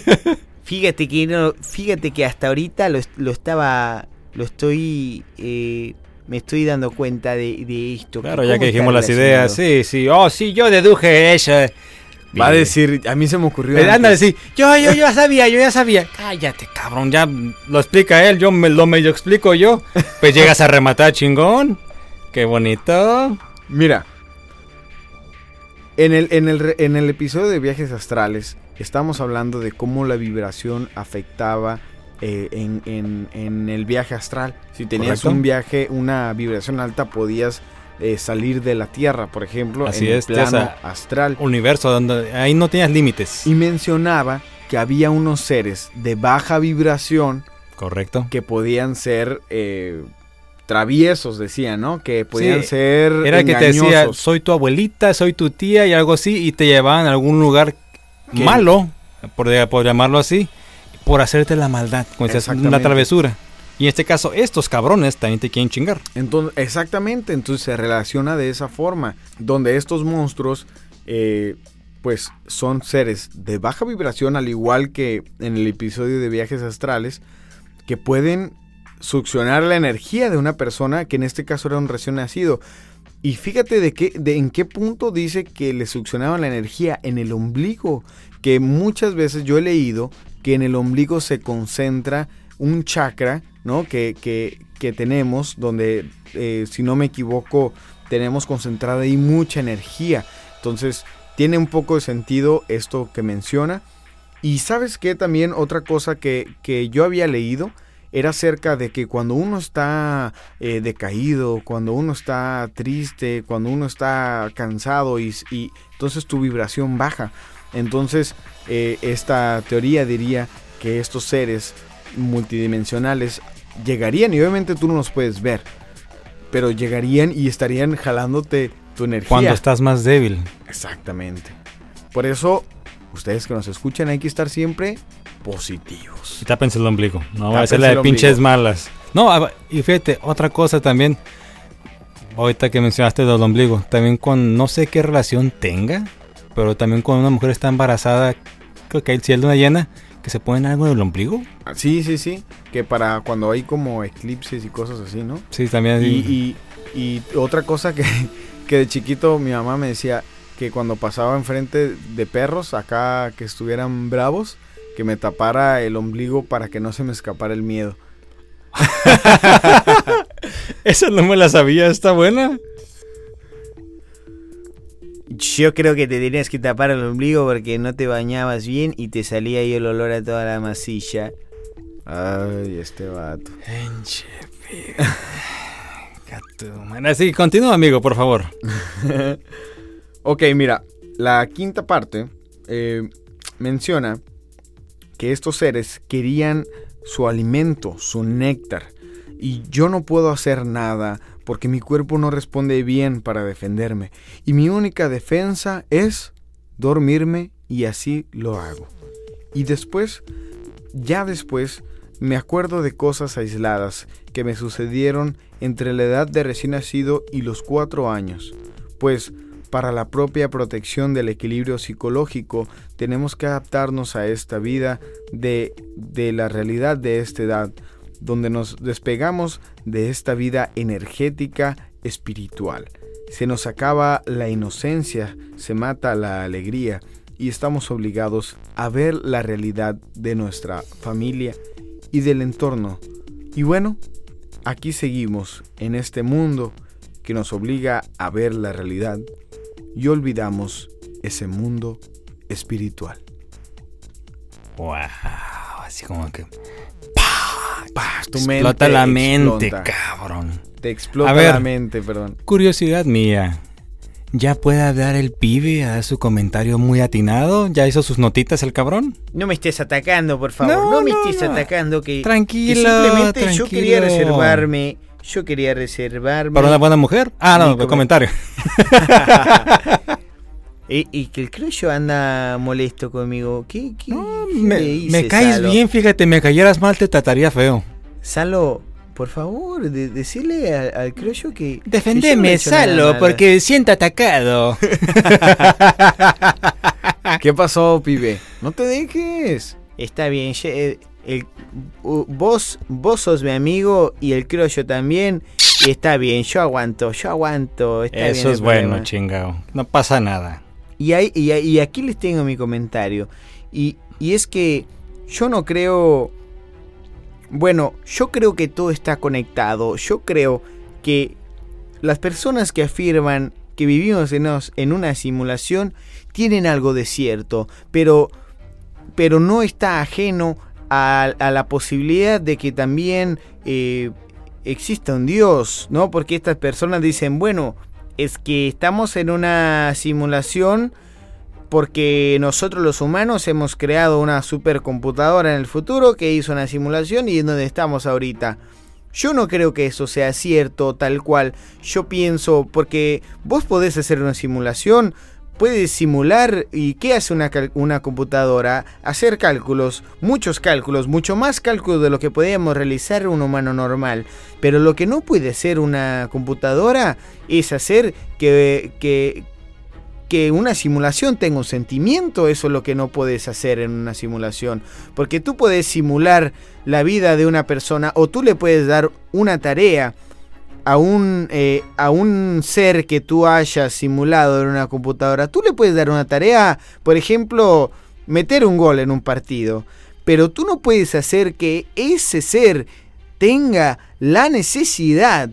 Fíjate que no, fíjate que hasta ahorita lo, lo estaba, lo estoy, eh, me estoy dando cuenta de, de esto. Claro, ¿Cómo ya que dijimos las ideas. Sí, sí. Oh, sí, yo deduje eso. Va a Bien. decir, a mí se me ocurrió. Eh, Anda a decir, yo, yo, yo ya sabía, yo ya sabía. Cállate, cabrón, ya lo explica él, yo me lo medio explico yo. Pues llegas a rematar, chingón. Qué bonito. Mira, en el, en, el, re- en el episodio de viajes astrales, estamos hablando de cómo la vibración afectaba eh, en, en- en el viaje astral. Si tenías Correcto. un viaje, una vibración alta, podías eh, salir de la Tierra, por ejemplo, Así en es, el plano astral. Universo, donde ahí no tenías límites. Y mencionaba que había unos seres de baja vibración Correcto. que podían ser eh, traviesos, decía, ¿no? Que podían Sí, ser Era el que te decía, soy tu abuelita, soy tu tía y algo así, y te llevaban a algún lugar malo, por, por llamarlo así, por hacerte la maldad, como decías, una travesura. Y en este caso, estos cabrones también te quieren chingar. Entonces, exactamente, entonces se relaciona de esa forma, donde estos monstruos, eh, pues son seres de baja vibración, al igual que en el episodio de viajes astrales, que pueden succionar la energía de una persona, que en este caso era un recién nacido. Y fíjate de qué, de en qué punto dice que le succionaban la energía en el ombligo, que muchas veces yo he leído que en el ombligo se concentra un chakra, ¿no? Que, que, que tenemos, donde, eh, si no me equivoco, tenemos concentrada ahí mucha energía. Entonces, tiene un poco de sentido esto que menciona. Y sabes que también otra cosa que, que yo había leído era acerca de que cuando uno está eh, decaído, cuando uno está triste, cuando uno está cansado y, y entonces tu vibración baja. Entonces eh, esta teoría diría que estos seres multidimensionales llegarían y obviamente tú no los puedes ver, pero llegarían y estarían jalándote tu energía. Cuando estás más débil. Exactamente. Por eso, ustedes que nos escuchan hay que estar siempre positivos. Y tápense el ombligo. No va a ser la de pinches malas. No, y fíjate, otra cosa también. Ahorita que mencionaste del ombligo. También con no sé qué relación tenga. Pero también cuando una mujer está embarazada. Creo que hay cielo de una llena. Que se ponen algo del ombligo. Ah, Sí, sí, sí. Que para cuando hay como eclipses y cosas así, ¿no? Sí, también. Y, y- y otra cosa que, que de chiquito mi mamá me decía que cuando pasaba enfrente de perros, acá que estuvieran bravos, que me tapara el ombligo para que no se me escapara el miedo. Esa no me la sabía. ¿Está buena? Yo creo que te tenías que tapar el ombligo porque no te bañabas bien y te salía ahí el olor a toda la masilla. Ay, este vato. Así, continúa, amigo, por favor. Ok, mira, la quinta parte eh, menciona que estos seres querían su alimento, su néctar, y yo no puedo hacer nada porque mi cuerpo no responde bien para defenderme, y mi única defensa es dormirme y así lo hago. Y después, ya después, me acuerdo de cosas aisladas que me sucedieron entre la edad de recién nacido y los cuatro años, pues para la propia protección del equilibrio psicológico tenemos que adaptarnos a esta vida de, de la realidad de esta edad, donde nos despegamos de esta vida energética espiritual. se nos acaba la inocencia, se mata la alegría y estamos obligados a ver la realidad de nuestra familia y del entorno. Y bueno, aquí seguimos en este mundo que nos obliga a ver la realidad y olvidamos ese mundo espiritual. Wow, así como que ¡Pah! Tu explota la mente, explota. cabrón. Te explota A ver. la mente, perdón. Curiosidad mía. ¿Ya puede hablar el pibe a dar su comentario muy atinado? ¿Ya hizo sus notitas el cabrón? No me estés atacando, por favor. No, No, me no, estés no. atacando. Que, que Tranquilo, simplemente yo quería reservarme. Yo quería reservarme. ¿Para una buena mujer? Ah, no, comen- comentario. y, y que el criollo anda molesto conmigo. ¿Qué, qué, No, qué me, le hice, me caes Salo? bien, fíjate, me cayeras mal, te trataría feo. Salo, por favor, de- decirle al, al criollo que. Defendeme, Salo, porque siento atacado. ¿Qué pasó, pibe? No te dejes. Está bien, eh, el- vos, vos sos mi amigo y el criollo también. Y está bien, yo aguanto, yo aguanto. Está Eso es bueno, chingado. No pasa nada. Y, ahí- y, aquí les tengo mi comentario. Y, y es que yo no creo... Bueno, yo creo que todo está conectado. Yo creo que las personas que afirman que vivimos en, en una simulación tienen algo de cierto, pero, pero no está ajeno a, a la posibilidad de que también eh, exista un Dios, ¿no? Porque estas personas dicen, bueno, es que estamos en una simulación porque nosotros los humanos hemos creado una supercomputadora en el futuro que hizo una simulación y es donde estamos ahorita. Yo no creo que eso sea cierto tal cual. Yo pienso, porque vos podés hacer una simulación, puedes simular y ¿qué hace una, una computadora? Hacer cálculos, muchos cálculos, mucho más cálculos de lo que podríamos realizar un humano normal. Pero lo que no puede hacer una computadora es hacer que, que, que una simulación tenga un sentimiento, eso es lo que no puedes hacer en una simulación. Porque tú puedes simular la vida de una persona o tú le puedes dar una tarea a un, eh, a un ser que tú hayas simulado en una computadora. Tú le puedes dar una tarea, por ejemplo, meter un gol en un partido. Pero tú no puedes hacer que ese ser tenga la necesidad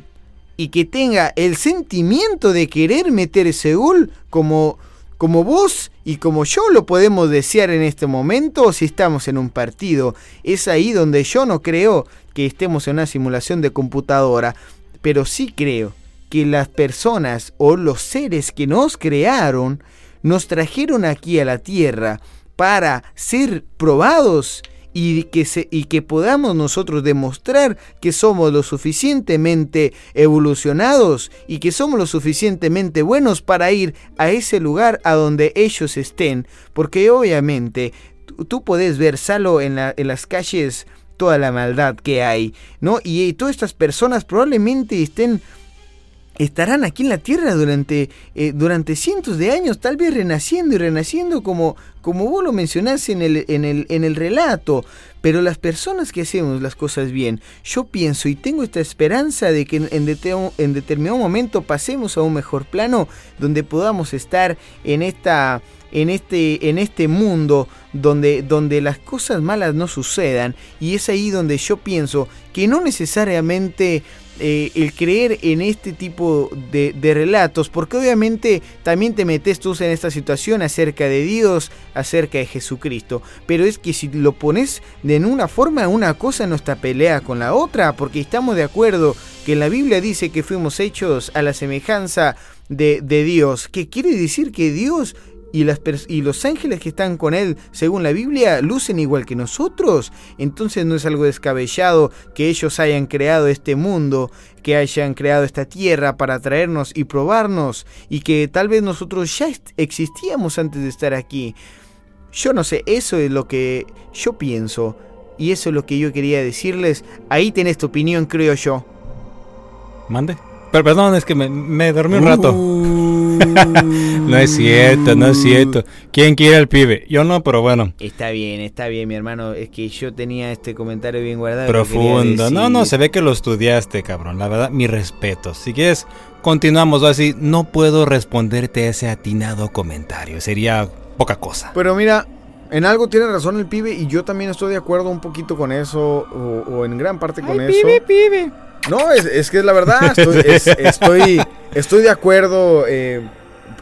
y que tenga el sentimiento de querer meter ese gol como, como vos y como yo lo podemos desear en este momento si estamos en un partido. Es ahí donde yo no creo que estemos en una simulación de computadora, pero sí creo que las personas o los seres que nos crearon nos trajeron aquí a la tierra para ser probados y que, y que podamos nosotros demostrar que somos lo suficientemente evolucionados y que somos lo suficientemente buenos para ir a ese lugar a donde ellos estén. Porque obviamente tú, podés ver, Salo, en las calles toda la maldad que hay, ¿no? Y, todas estas personas probablemente estén estarán aquí en la tierra durante, eh, durante cientos de años, tal vez renaciendo y renaciendo como, como vos lo mencionás en el, en, el, en el relato. Pero las personas que hacemos las cosas bien, yo pienso y tengo esta esperanza de que en, en determinado momento pasemos a un mejor plano donde podamos estar en esta en este, en este mundo donde, donde las cosas malas no sucedan. Y es ahí donde yo pienso que no necesariamente eh, el creer en este tipo de, de relatos, porque obviamente también te metes tú en esta situación acerca de Dios, acerca de Jesucristo, pero es que si lo pones de una forma, una cosa no está pelea con la otra, porque estamos de acuerdo que la Biblia dice que fuimos hechos a la semejanza de, de Dios, que quiere decir que Dios y, las y los ángeles que están con él, según la Biblia, lucen igual que nosotros. Entonces no es algo descabellado que ellos hayan creado este mundo, que hayan creado esta tierra para traernos y probarnos, y que tal vez nosotros ya existíamos antes de estar aquí. Yo no sé, eso es lo que yo pienso. Y eso es lo que yo quería decirles. Ahí tenés tu opinión, creo yo. Mande. Pero perdón, es que me, me dormí un rato. no es cierto, no es cierto. ¿Quién quiere al pibe? Yo no, pero bueno. Está bien, está bien, mi hermano. Es que yo tenía este comentario bien guardado. Profundo. No, no, se ve que lo estudiaste, cabrón. La verdad, mi respeto. Si quieres, continuamos así. No puedo responderte a ese atinado comentario. Sería poca cosa. Pero mira, en algo tiene razón el pibe y yo también estoy de acuerdo un poquito con eso o, o en gran parte con eso. pibe. No, es, es que es la verdad, estoy, es- estoy, estoy de acuerdo, eh,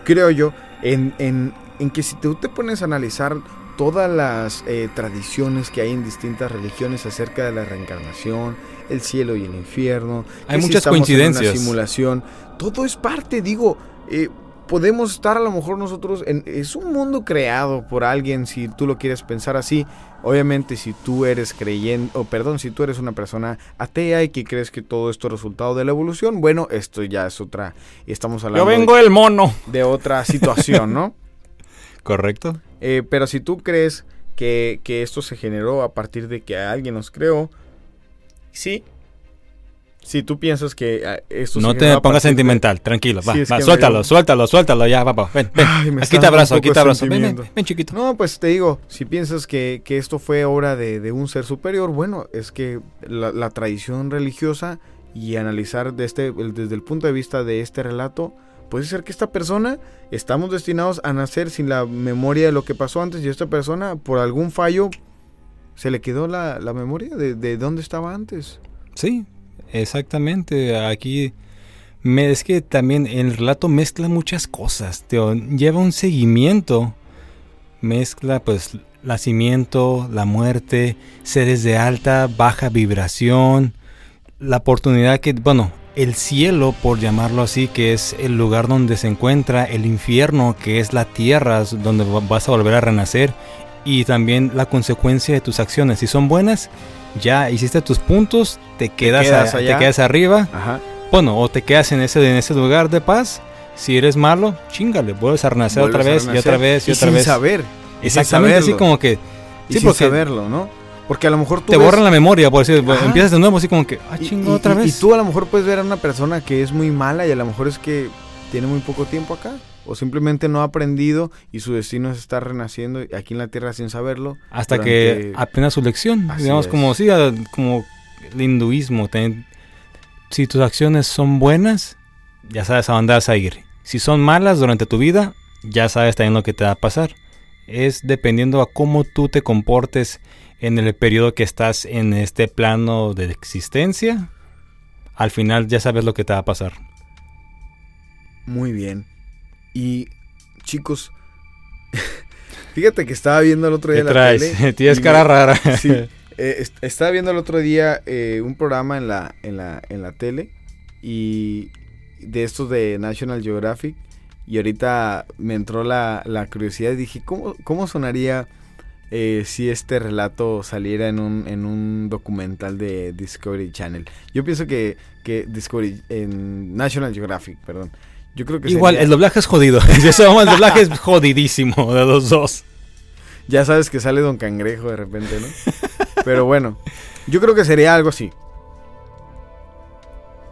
creo yo, en, en- en que si tú te pones a analizar todas las eh, tradiciones que hay en distintas religiones acerca de la reencarnación, el cielo y el infierno, Hay si muchas en coincidencias. una simulación, todo es parte, digo, eh, podemos estar a lo mejor nosotros en es un mundo creado por alguien si tú lo quieres pensar así obviamente si tú eres creyente o perdón si tú eres una persona atea y que crees que todo esto es resultado de la evolución bueno esto ya es otra estamos hablando Yo vengo del mono. de, de otra situación no Correcto. Eh, pero si tú crees que, que esto se generó a partir de que alguien nos creó sí si tú piensas que ah, esto No te pongas de- sentimental, tranquilo. Va, Sí, va, suéltalo, dio- suéltalo, suéltalo. Ya, papá. Ven, ven. Ay, aquí te abrazo, aquí te abrazo. Ven, ven, ven, chiquito. No, pues te digo, si piensas que, que esto fue obra de, de un ser superior, bueno, es que la, la tradición religiosa y analizar de este, desde el punto de vista de este relato, puede ser que esta persona estamos destinados a nacer sin la memoria de lo que pasó antes y esta persona, por algún fallo, se le quedó la, la memoria de, de dónde estaba antes. Sí, exactamente. Aquí me, es que también el relato mezcla muchas cosas. Teo. Lleva un seguimiento. Mezcla pues nacimiento, la muerte, seres de alta, baja vibración, la oportunidad que, bueno, el cielo, por llamarlo así, que es el lugar donde se encuentra, el infierno, que es la tierra donde va- vas a volver a renacer, y también la consecuencia de tus acciones. Si son buenas, ya hiciste tus puntos, te quedas, quedas a- allá. te quedas arriba, Ajá. bueno, o te quedas en ese, en ese lugar de paz. Si eres malo, chingale, vuelves a renacer otra Vuelves vez y otra vez y, y otra sin vez. saber. Exactamente, así como que Y sin porque saberlo, ¿no? Porque a lo mejor tú te ves- borran la memoria, por decir, Ajá. empiezas de nuevo así como que, ah, chingo, y- otra vez. Y tú a lo mejor puedes ver a una persona que es muy mala y a lo mejor es que tiene muy poco tiempo acá. O simplemente no ha aprendido y su destino es estar renaciendo aquí en la tierra sin saberlo. Hasta durante- que apenas su lección, Así digamos, es. como, sí, como el hinduismo. ten- si tus acciones son buenas, ya sabes a dónde vas a ir. Si son malas durante tu vida, ya sabes también lo que te va a pasar. Es dependiendo a cómo tú te comportes en el periodo que estás en este plano de existencia. Al final ya sabes lo que te va a pasar. Muy bien. Y chicos, fíjate que estaba viendo el otro día ¿Qué la traes? tele. Tienes cara me- rara. Sí, eh, est- estaba viendo el otro día eh, un programa en la, en, la, en la tele y de estos de National Geographic y ahorita me entró la, la curiosidad y dije, ¿cómo, cómo sonaría eh, si este relato saliera en un, en un documental de Discovery Channel? Yo pienso que, que Discovery, en National Geographic, perdón. Yo creo que Igual, sería- el doblaje es jodido. Eso, vamos, el doblaje es jodidísimo de los dos. Ya sabes que sale Don Cangrejo de repente, ¿no? Pero bueno, yo creo que sería algo así.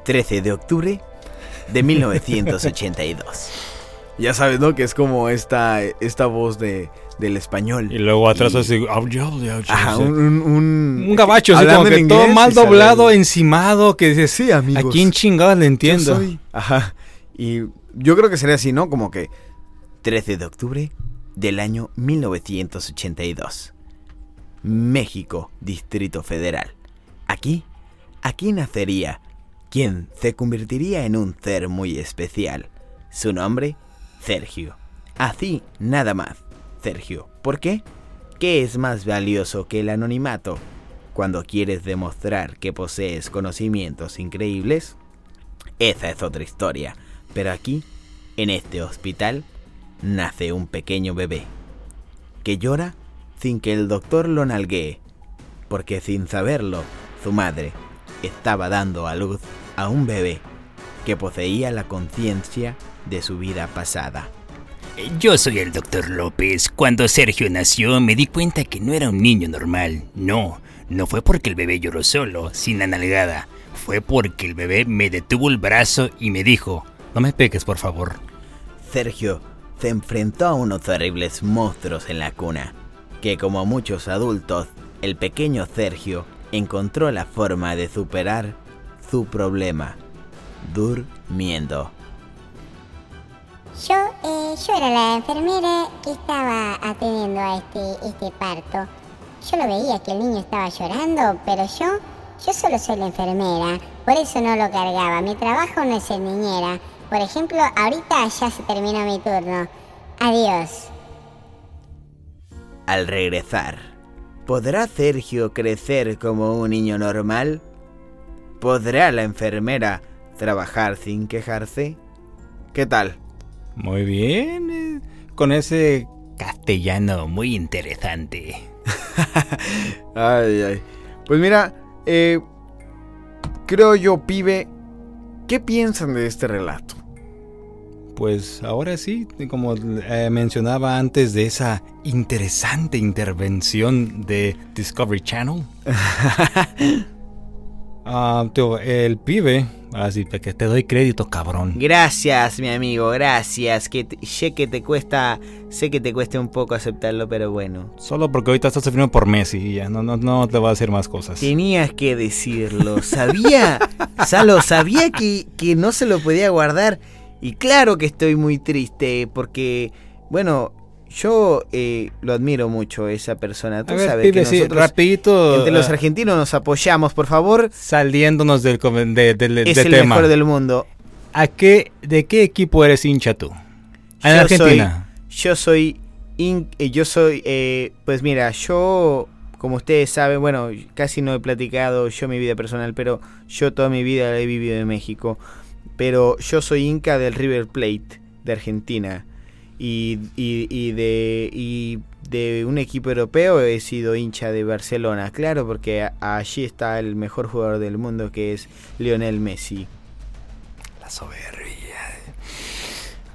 13 de octubre de 1982. Ya sabes, ¿no? Que es como esta, esta voz de, del español. Y luego atrás Y- así. Ajá, un, un, un- Un gabacho, así como que todo mal doblado, encimado, que dices, Sí, amigos. ¿a quién chingada le yo entiendo? soy? Ajá. Y yo creo que sería así, ¿no? Como que 13 de octubre del año 1982. México, Distrito Federal. Aquí, aquí nacería quien se convertiría en un ser muy especial. Su nombre, Sergio. Así, nada más. Sergio. ¿Por qué? ¿Qué es más valioso que el anonimato? Cuando quieres demostrar que posees conocimientos increíbles, esa es otra historia. Pero aquí, en este hospital, nace un pequeño bebé que llora sin que el doctor lo nalguee, porque sin saberlo, su madre estaba dando a luz a un bebé que poseía la conciencia de su vida pasada. Yo soy el doctor López. Cuando Sergio nació me di cuenta que no era un niño normal. No, no fue porque el bebé lloró solo, sin la nalgada. Fue porque el bebé me detuvo el brazo y me dijo, no me peques, por favor. Sergio se enfrentó a unos terribles monstruos en la cuna, que como muchos adultos, el pequeño Sergio encontró la forma de superar su problema, durmiendo. Yo, eh, yo era la enfermera que estaba atendiendo a este, este parto. Yo lo veía que el niño estaba llorando, pero yo, yo solo soy la enfermera, por eso no lo cargaba. Mi trabajo no es ser niñera. Por ejemplo, ahorita ya se terminó mi turno. Adiós. Al regresar, ¿podrá Sergio crecer como un niño normal? ¿Podrá la enfermera trabajar sin quejarse? ¿Qué tal? Muy bien. eh, Con ese castellano muy interesante. Ay, ay. Pues mira, eh, creo yo, pibe, ¿qué piensan de este relato? Pues ahora sí, como eh, mencionaba antes de esa interesante intervención de Discovery Channel. Ah, tío, el pibe, así que te doy crédito, cabrón. Gracias, mi amigo, gracias. Que sé que te cuesta, sé que te cuesta un poco aceptarlo, pero bueno. Solo porque ahorita estás sufriendo por Messi y ya no, no, no te voy a decir más cosas. Tenías que decirlo. Sabía, Salo, sabía que, que no se lo podía guardar. Y claro que estoy muy triste porque, bueno, yo eh, lo admiro mucho esa persona. Tú A ver, sabes pibe, que sí, rapidito. entre los ah, argentinos nos apoyamos, por favor. Saliéndonos del, de, del- Es del el tema. mejor del mundo. ¿A qué, ¿De qué equipo eres hincha tú? En Yo Argentina. Yo soy, in- eh, yo soy, eh, pues mira, yo, como ustedes saben, bueno, casi no he platicado yo mi vida personal, pero yo toda mi vida la he vivido en México. Pero yo soy inca del River Plate de Argentina y, y, de y de un equipo europeo he sido hincha de Barcelona, claro, porque allí está el mejor jugador del mundo que es Lionel Messi. La soberbia.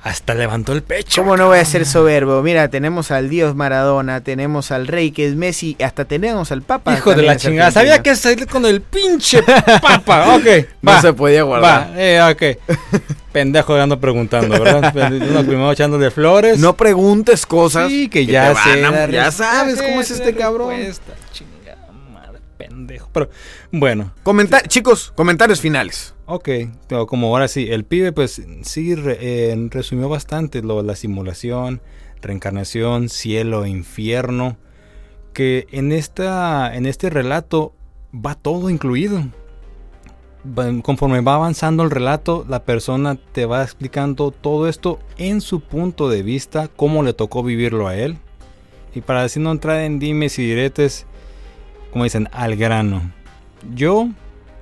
Hasta levantó el pecho. ¿Cómo no voy a ser soberbo? Mira, tenemos al dios Maradona, tenemos al rey que es Messi, hasta tenemos al papa. Hijo de la chingada. Sabía que salir con el pinche papa. Ok, No va. se podía guardar. Va, eh, ok. Pendejo ando preguntando, ¿verdad? Uno primero echándole flores. No preguntes cosas. Sí, que que ya van ya sabes cómo es este cabrón. respuesta. Chingada madre, pendejo. Pero, bueno. Comenta- chicos, comentarios finales. Ok, pero como ahora sí, el pibe pues sí eh, resumió bastante lo la simulación, reencarnación, cielo, infierno, que en esta en este relato va todo incluido. Conforme va avanzando el relato, la persona te va explicando todo esto en su punto de vista, cómo le tocó vivirlo a él. Y para así no entrar en dimes y diretes, como dicen, al grano. Yo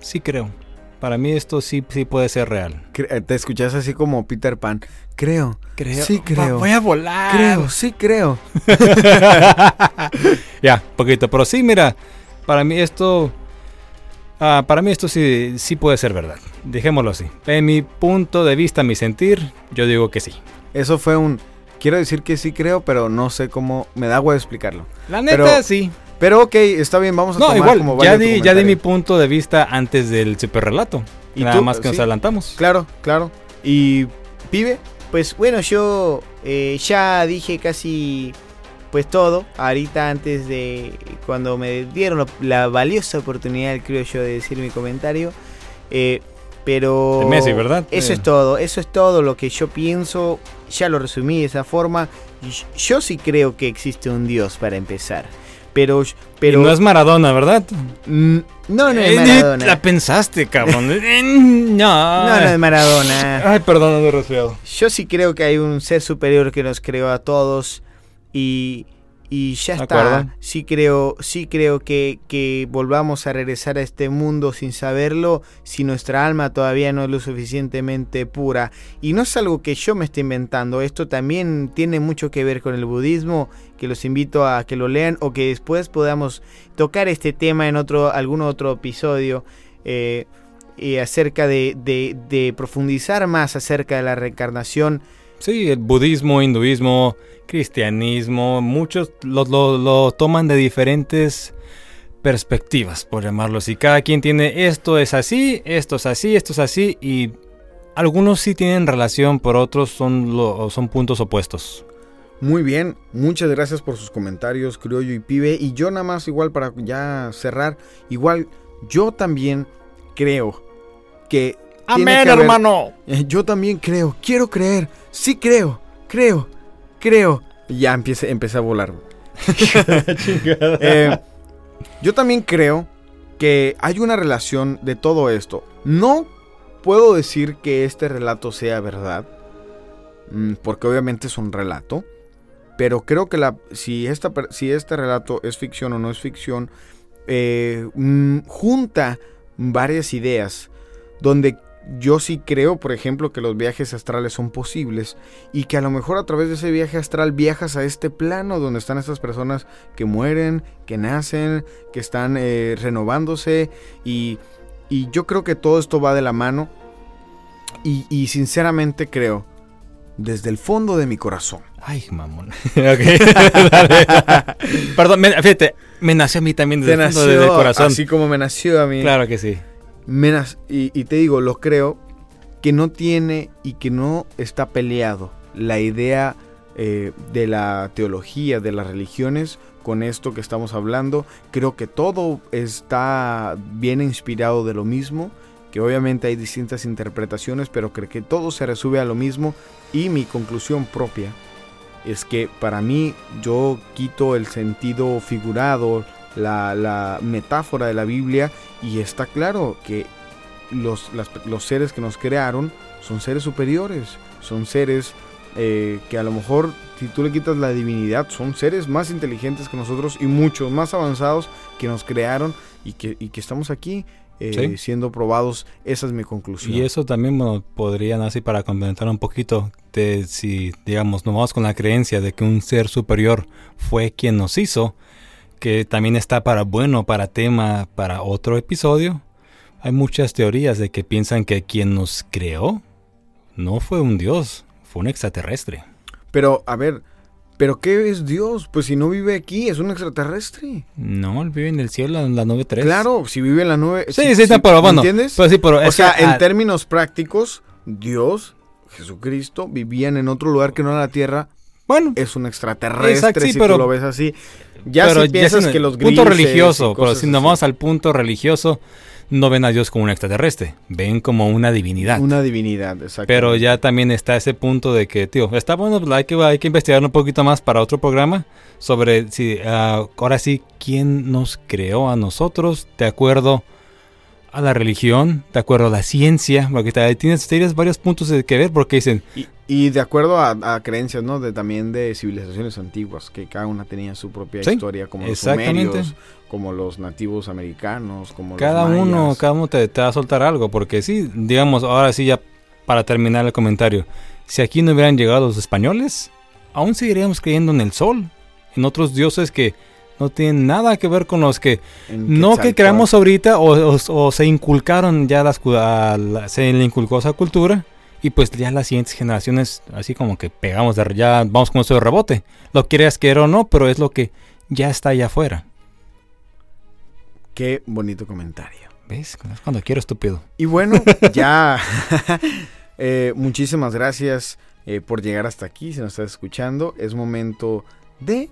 sí creo. Para mí esto sí, sí puede ser real. Eh, Te escuchas así como Peter Pan. Creo. Creo. Sí, creo. Voy a volar. Creo, sí creo. ya, poquito. Pero sí, mira, para mí esto. ah, para mí esto sí, sí puede ser verdad. Dejémoslo así. En mi punto de vista, mi sentir, yo digo que sí. Eso fue un... Quiero decir que sí creo, pero no sé cómo... Me da agua de explicarlo. La neta, Pero- sí. Pero ok, está bien, vamos a No, tomar igual, como ya di, ya di mi punto de vista antes del super relato. ¿Y Nada tú? más que nos Sí. adelantamos. Claro, claro. ¿Y pibe? Pues bueno, yo eh, ya dije casi pues todo. Ahorita antes de cuando me dieron la- la valiosa oportunidad, creo yo, de decir mi comentario. Eh, pero De Messi, ¿verdad? Eso Eh. es todo, eso es todo lo que yo pienso. Ya lo resumí de esa forma. Yo sí creo que existe un Dios para empezar. Pero, pero Y no es Maradona, ¿verdad? Mm, no, no es Eh, Maradona. La pensaste, cabrón. Eh, no. No, no es Maradona. Ay, perdón, ando resfriado. Yo sí creo que hay un ser superior que nos creó a todos y, y ya está. acuerdo. Sí creo, sí creo que, que volvamos a regresar a este mundo sin saberlo si nuestra alma todavía no es lo suficientemente pura. Y no es algo que yo me esté inventando, esto también tiene mucho que ver con el budismo, que los invito a que lo lean o que después podamos tocar este tema en otro, algún otro episodio. eh, y acerca de, de- de profundizar más acerca de la reencarnación Sí, el budismo, hinduismo, cristianismo, muchos lo, lo- lo toman de diferentes perspectivas, por llamarlo así. Cada quien tiene esto es así, esto es así, esto es así y algunos sí tienen relación, por otros son, lo, son puntos opuestos. Muy bien, muchas gracias por sus comentarios, Criollo y Pibe. Y yo nada más, igual para ya cerrar, igual yo también creo que... Amén, hermano. Yo también creo, quiero creer, sí creo, creo, creo. Ya empiece, empecé a volar. eh, yo también creo que hay una relación de todo esto. No puedo decir que este relato sea verdad, mm, porque obviamente es un relato, pero creo que la, si, esta, si este relato es ficción o no es ficción, eh, mm, junta varias ideas donde yo sí creo, por ejemplo, que los viajes astrales son posibles y que a lo mejor a través de ese viaje astral viajas a este plano donde están estas personas que mueren, que nacen, que están eh, renovándose y, y, yo creo que todo esto va de la mano y, y sinceramente creo, desde el fondo de mi corazón. Ay, mamón. Perdón, fíjate, me nació a mí también desde el fondo del corazón. Así como me nació a mí. Claro que sí y, te digo, lo creo, que no tiene y que no está peleado la idea eh, de la teología, de las religiones, con esto que estamos hablando. Creo que todo está bien inspirado de lo mismo, que obviamente hay distintas interpretaciones, pero creo que todo se resume a lo mismo. Y mi conclusión propia es que para mí yo quito el sentido figurado, la, metáfora de la Biblia y está claro que los, los, seres que nos crearon son seres superiores, son seres eh, que a lo mejor si tú le quitas la divinidad son seres más inteligentes que nosotros y muchos más avanzados que nos crearon y que, y que estamos aquí eh, siendo probados. Esa es mi conclusión. Y eso también bueno, podrían así para complementar un poquito de si digamos nos vamos con la creencia de que un ser superior fue quien nos hizo que también está para bueno, para tema, para otro episodio. Hay muchas teorías de que piensan que quien nos creó no fue un dios, fue un extraterrestre. Pero, a ver, ¿pero qué es Dios? Pues si no vive aquí, es un extraterrestre. No, él vive en el cielo, en la nube 3. Claro, si vive en la nube... Sí, sí, pero bueno. ¿Entiendes? Sí, pero o sea, en términos prácticos, Dios, Jesucristo, vivían en otro lugar que no era la Tierra. Bueno. Es un extraterrestre, si pero, tú lo ves así. Ya pero si piensas que los punto religioso, pero si nos vamos al punto religioso, no ven a Dios como un extraterrestre, ven como una divinidad. Una divinidad, exacto. Pero ya también está ese punto de que, tío, está bueno, pues, hay que, hay que investigar un poquito más para otro programa sobre si uh, ahora sí, quién nos creó a nosotros, de acuerdo a la religión, de acuerdo a la ciencia, porque tienes, tienes varios puntos de que ver porque dicen... Y, de acuerdo a, creencias, ¿no? De, también de civilizaciones antiguas, que cada una tenía su propia historia, como los sumerios, como los nativos americanos, como cada los uno, cada uno te, te va a soltar algo, porque sí, digamos, ahora sí ya para terminar el comentario, si aquí no hubieran llegado los españoles, aún seguiríamos creyendo en el sol, en otros dioses que no tienen nada que ver con los que no que creamos ahorita o, se inculcaron ya las se le inculcó esa cultura y pues ya las siguientes generaciones así como que pegamos de ya vamos con eso de rebote. Lo quieras querer o no pero es lo que ya está allá afuera. Qué bonito comentario. Ves cuando quiero estúpido. Y bueno ya eh, muchísimas gracias eh, por llegar hasta aquí si nos estás escuchando. Es momento de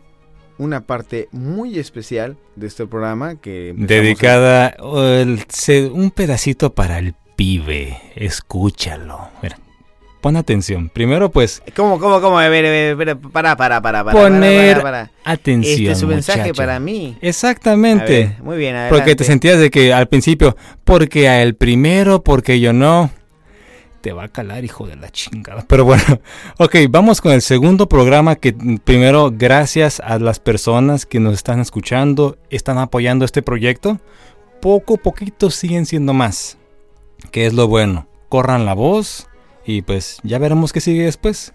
una parte muy especial de este programa que... Dedicada un pedacito para el pibe. Escúchalo. Mira, pon atención. Primero, pues. ¿Cómo, cómo, cómo? A ver, a ver, para, para, para, para. Poner atención. Este es su mensaje para mí. Exactamente. muy bien, adelante. Porque te sentías de que al principio, porque a el primero, porque yo no te va a calar, hijo de la chingada. Pero bueno, ok, vamos con el segundo programa que primero, gracias a las personas que nos están escuchando, están apoyando este proyecto. Poco a poquito siguen siendo más. Que es lo bueno. Corran la voz y pues ya veremos qué sigue después.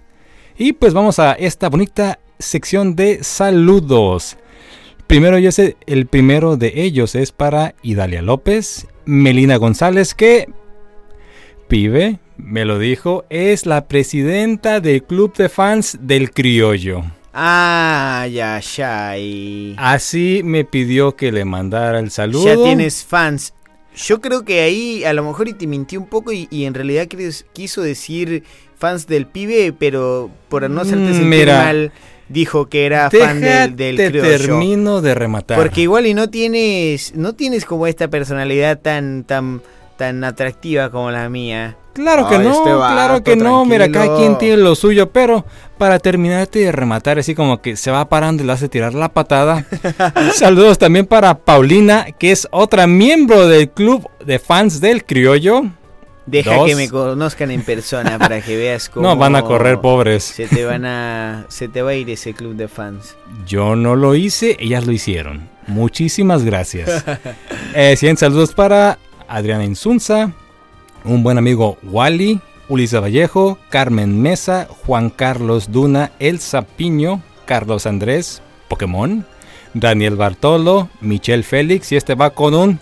Y pues vamos a esta bonita sección de saludos. Primero yo sé, el primero de ellos es para Idalia López, Melina González, que Pibe, me lo dijo, es la presidenta del club de fans del criollo. Ay, ay, ay. Así me pidió que le mandara el saludo. Ya tienes fans. Yo creo que ahí a lo mejor y te mintió un poco y, y en realidad quis- quiso decir fans del pibe, pero por no hacerte Mm, sentir mira. mal, dijo que era fan del, del criollo. termino de rematar. Porque igual y no tienes, no tienes como esta personalidad tan, tan, tan atractiva como la mía. Claro que no, este vato, claro que no. Mira, cada quien tiene lo suyo, pero para terminarte de rematar, así como que se va parando y le hace tirar la patada. Saludos también para Paulina, que es otra miembro del club de fans del criollo. Deja Dos. que me conozcan en persona para que veas cómo No van a correr pobres. Se te van a, se te va a ir ese club de fans. Yo no lo hice, ellas lo hicieron. Muchísimas gracias. Eh, siguientes saludos para Adriana Insunza, un buen amigo Wally, Ulisa Vallejo, Carmen Mesa, Juan Carlos Duna, Elsa Piño, Carlos Andrés, Pokémon, Daniel Bartolo, Michelle Félix, y este va con un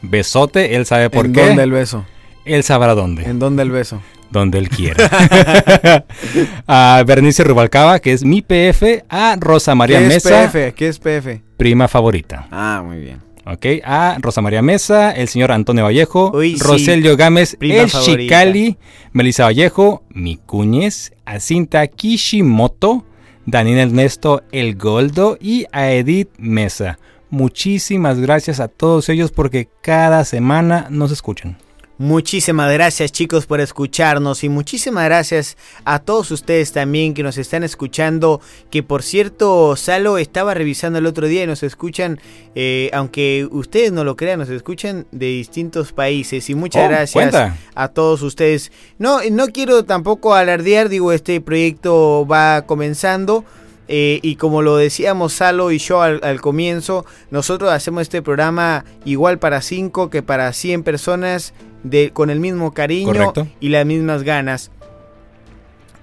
besote, él sabe por ¿En qué. dónde el beso? Él sabrá dónde, ¿En dónde el beso? donde él quiera. a Bernice Rubalcaba, que es mi PF, a Rosa María ¿Qué Mesa es PF? ¿Qué es PF? prima favorita. Ah, muy bien. Ok, a Rosa María Mesa, el señor Antonio Vallejo, Uy, sí, Roselio Gámez, prima el favorita. Chicali, Melissa Vallejo, Micúñez, a Cinta Kishimoto, Daniel Ernesto El Goldo y a Edith Mesa. Muchísimas gracias a todos ellos porque cada semana nos escuchan. Muchísimas gracias chicos por escucharnos y muchísimas gracias a todos ustedes también que nos están escuchando. Que por cierto, Salo estaba revisando el otro día y nos escuchan, eh, aunque ustedes no lo crean, nos escuchan de distintos países. Y muchas Oh, gracias cuenta. a todos ustedes. No, no quiero tampoco alardear, digo, este proyecto va comenzando. Eh, y como lo decíamos Salo y yo al, al comienzo, nosotros hacemos este programa igual para 5 que para 100 personas de, con el mismo cariño Correcto. y las mismas ganas.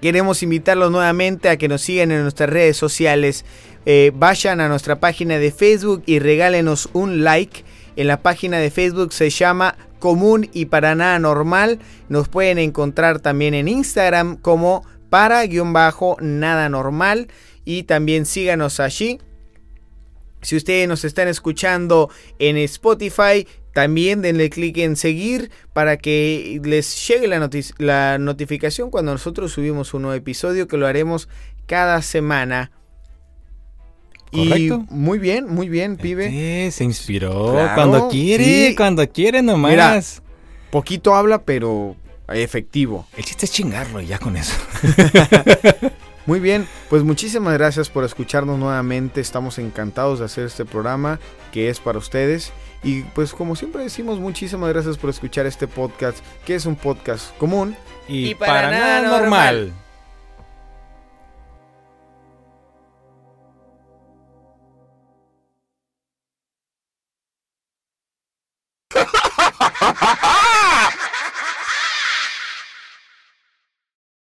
Queremos invitarlos nuevamente a que nos sigan en nuestras redes sociales. Eh, vayan a nuestra página de Facebook y regálenos un like. En la página de Facebook se llama Común y para nada normal. Nos pueden encontrar también en Instagram como para-nada normal. Y también síganos allí. Si ustedes nos están escuchando en Spotify, también denle clic en seguir para que les llegue la, noti- la notificación cuando nosotros subimos un nuevo episodio que lo haremos cada semana. Correcto. Y muy bien, muy bien, pibe. Sí, se inspiró Claro, cuando quiere, sí. cuando quiere nomás. Mira. Poquito habla, pero efectivo. El chiste es chingarlo ya con eso. Muy bien, pues muchísimas gracias por escucharnos nuevamente. Estamos encantados de hacer este programa que es para ustedes. Y pues como siempre decimos, muchísimas gracias por escuchar este podcast, que es un podcast común. Y, Y para nada normal.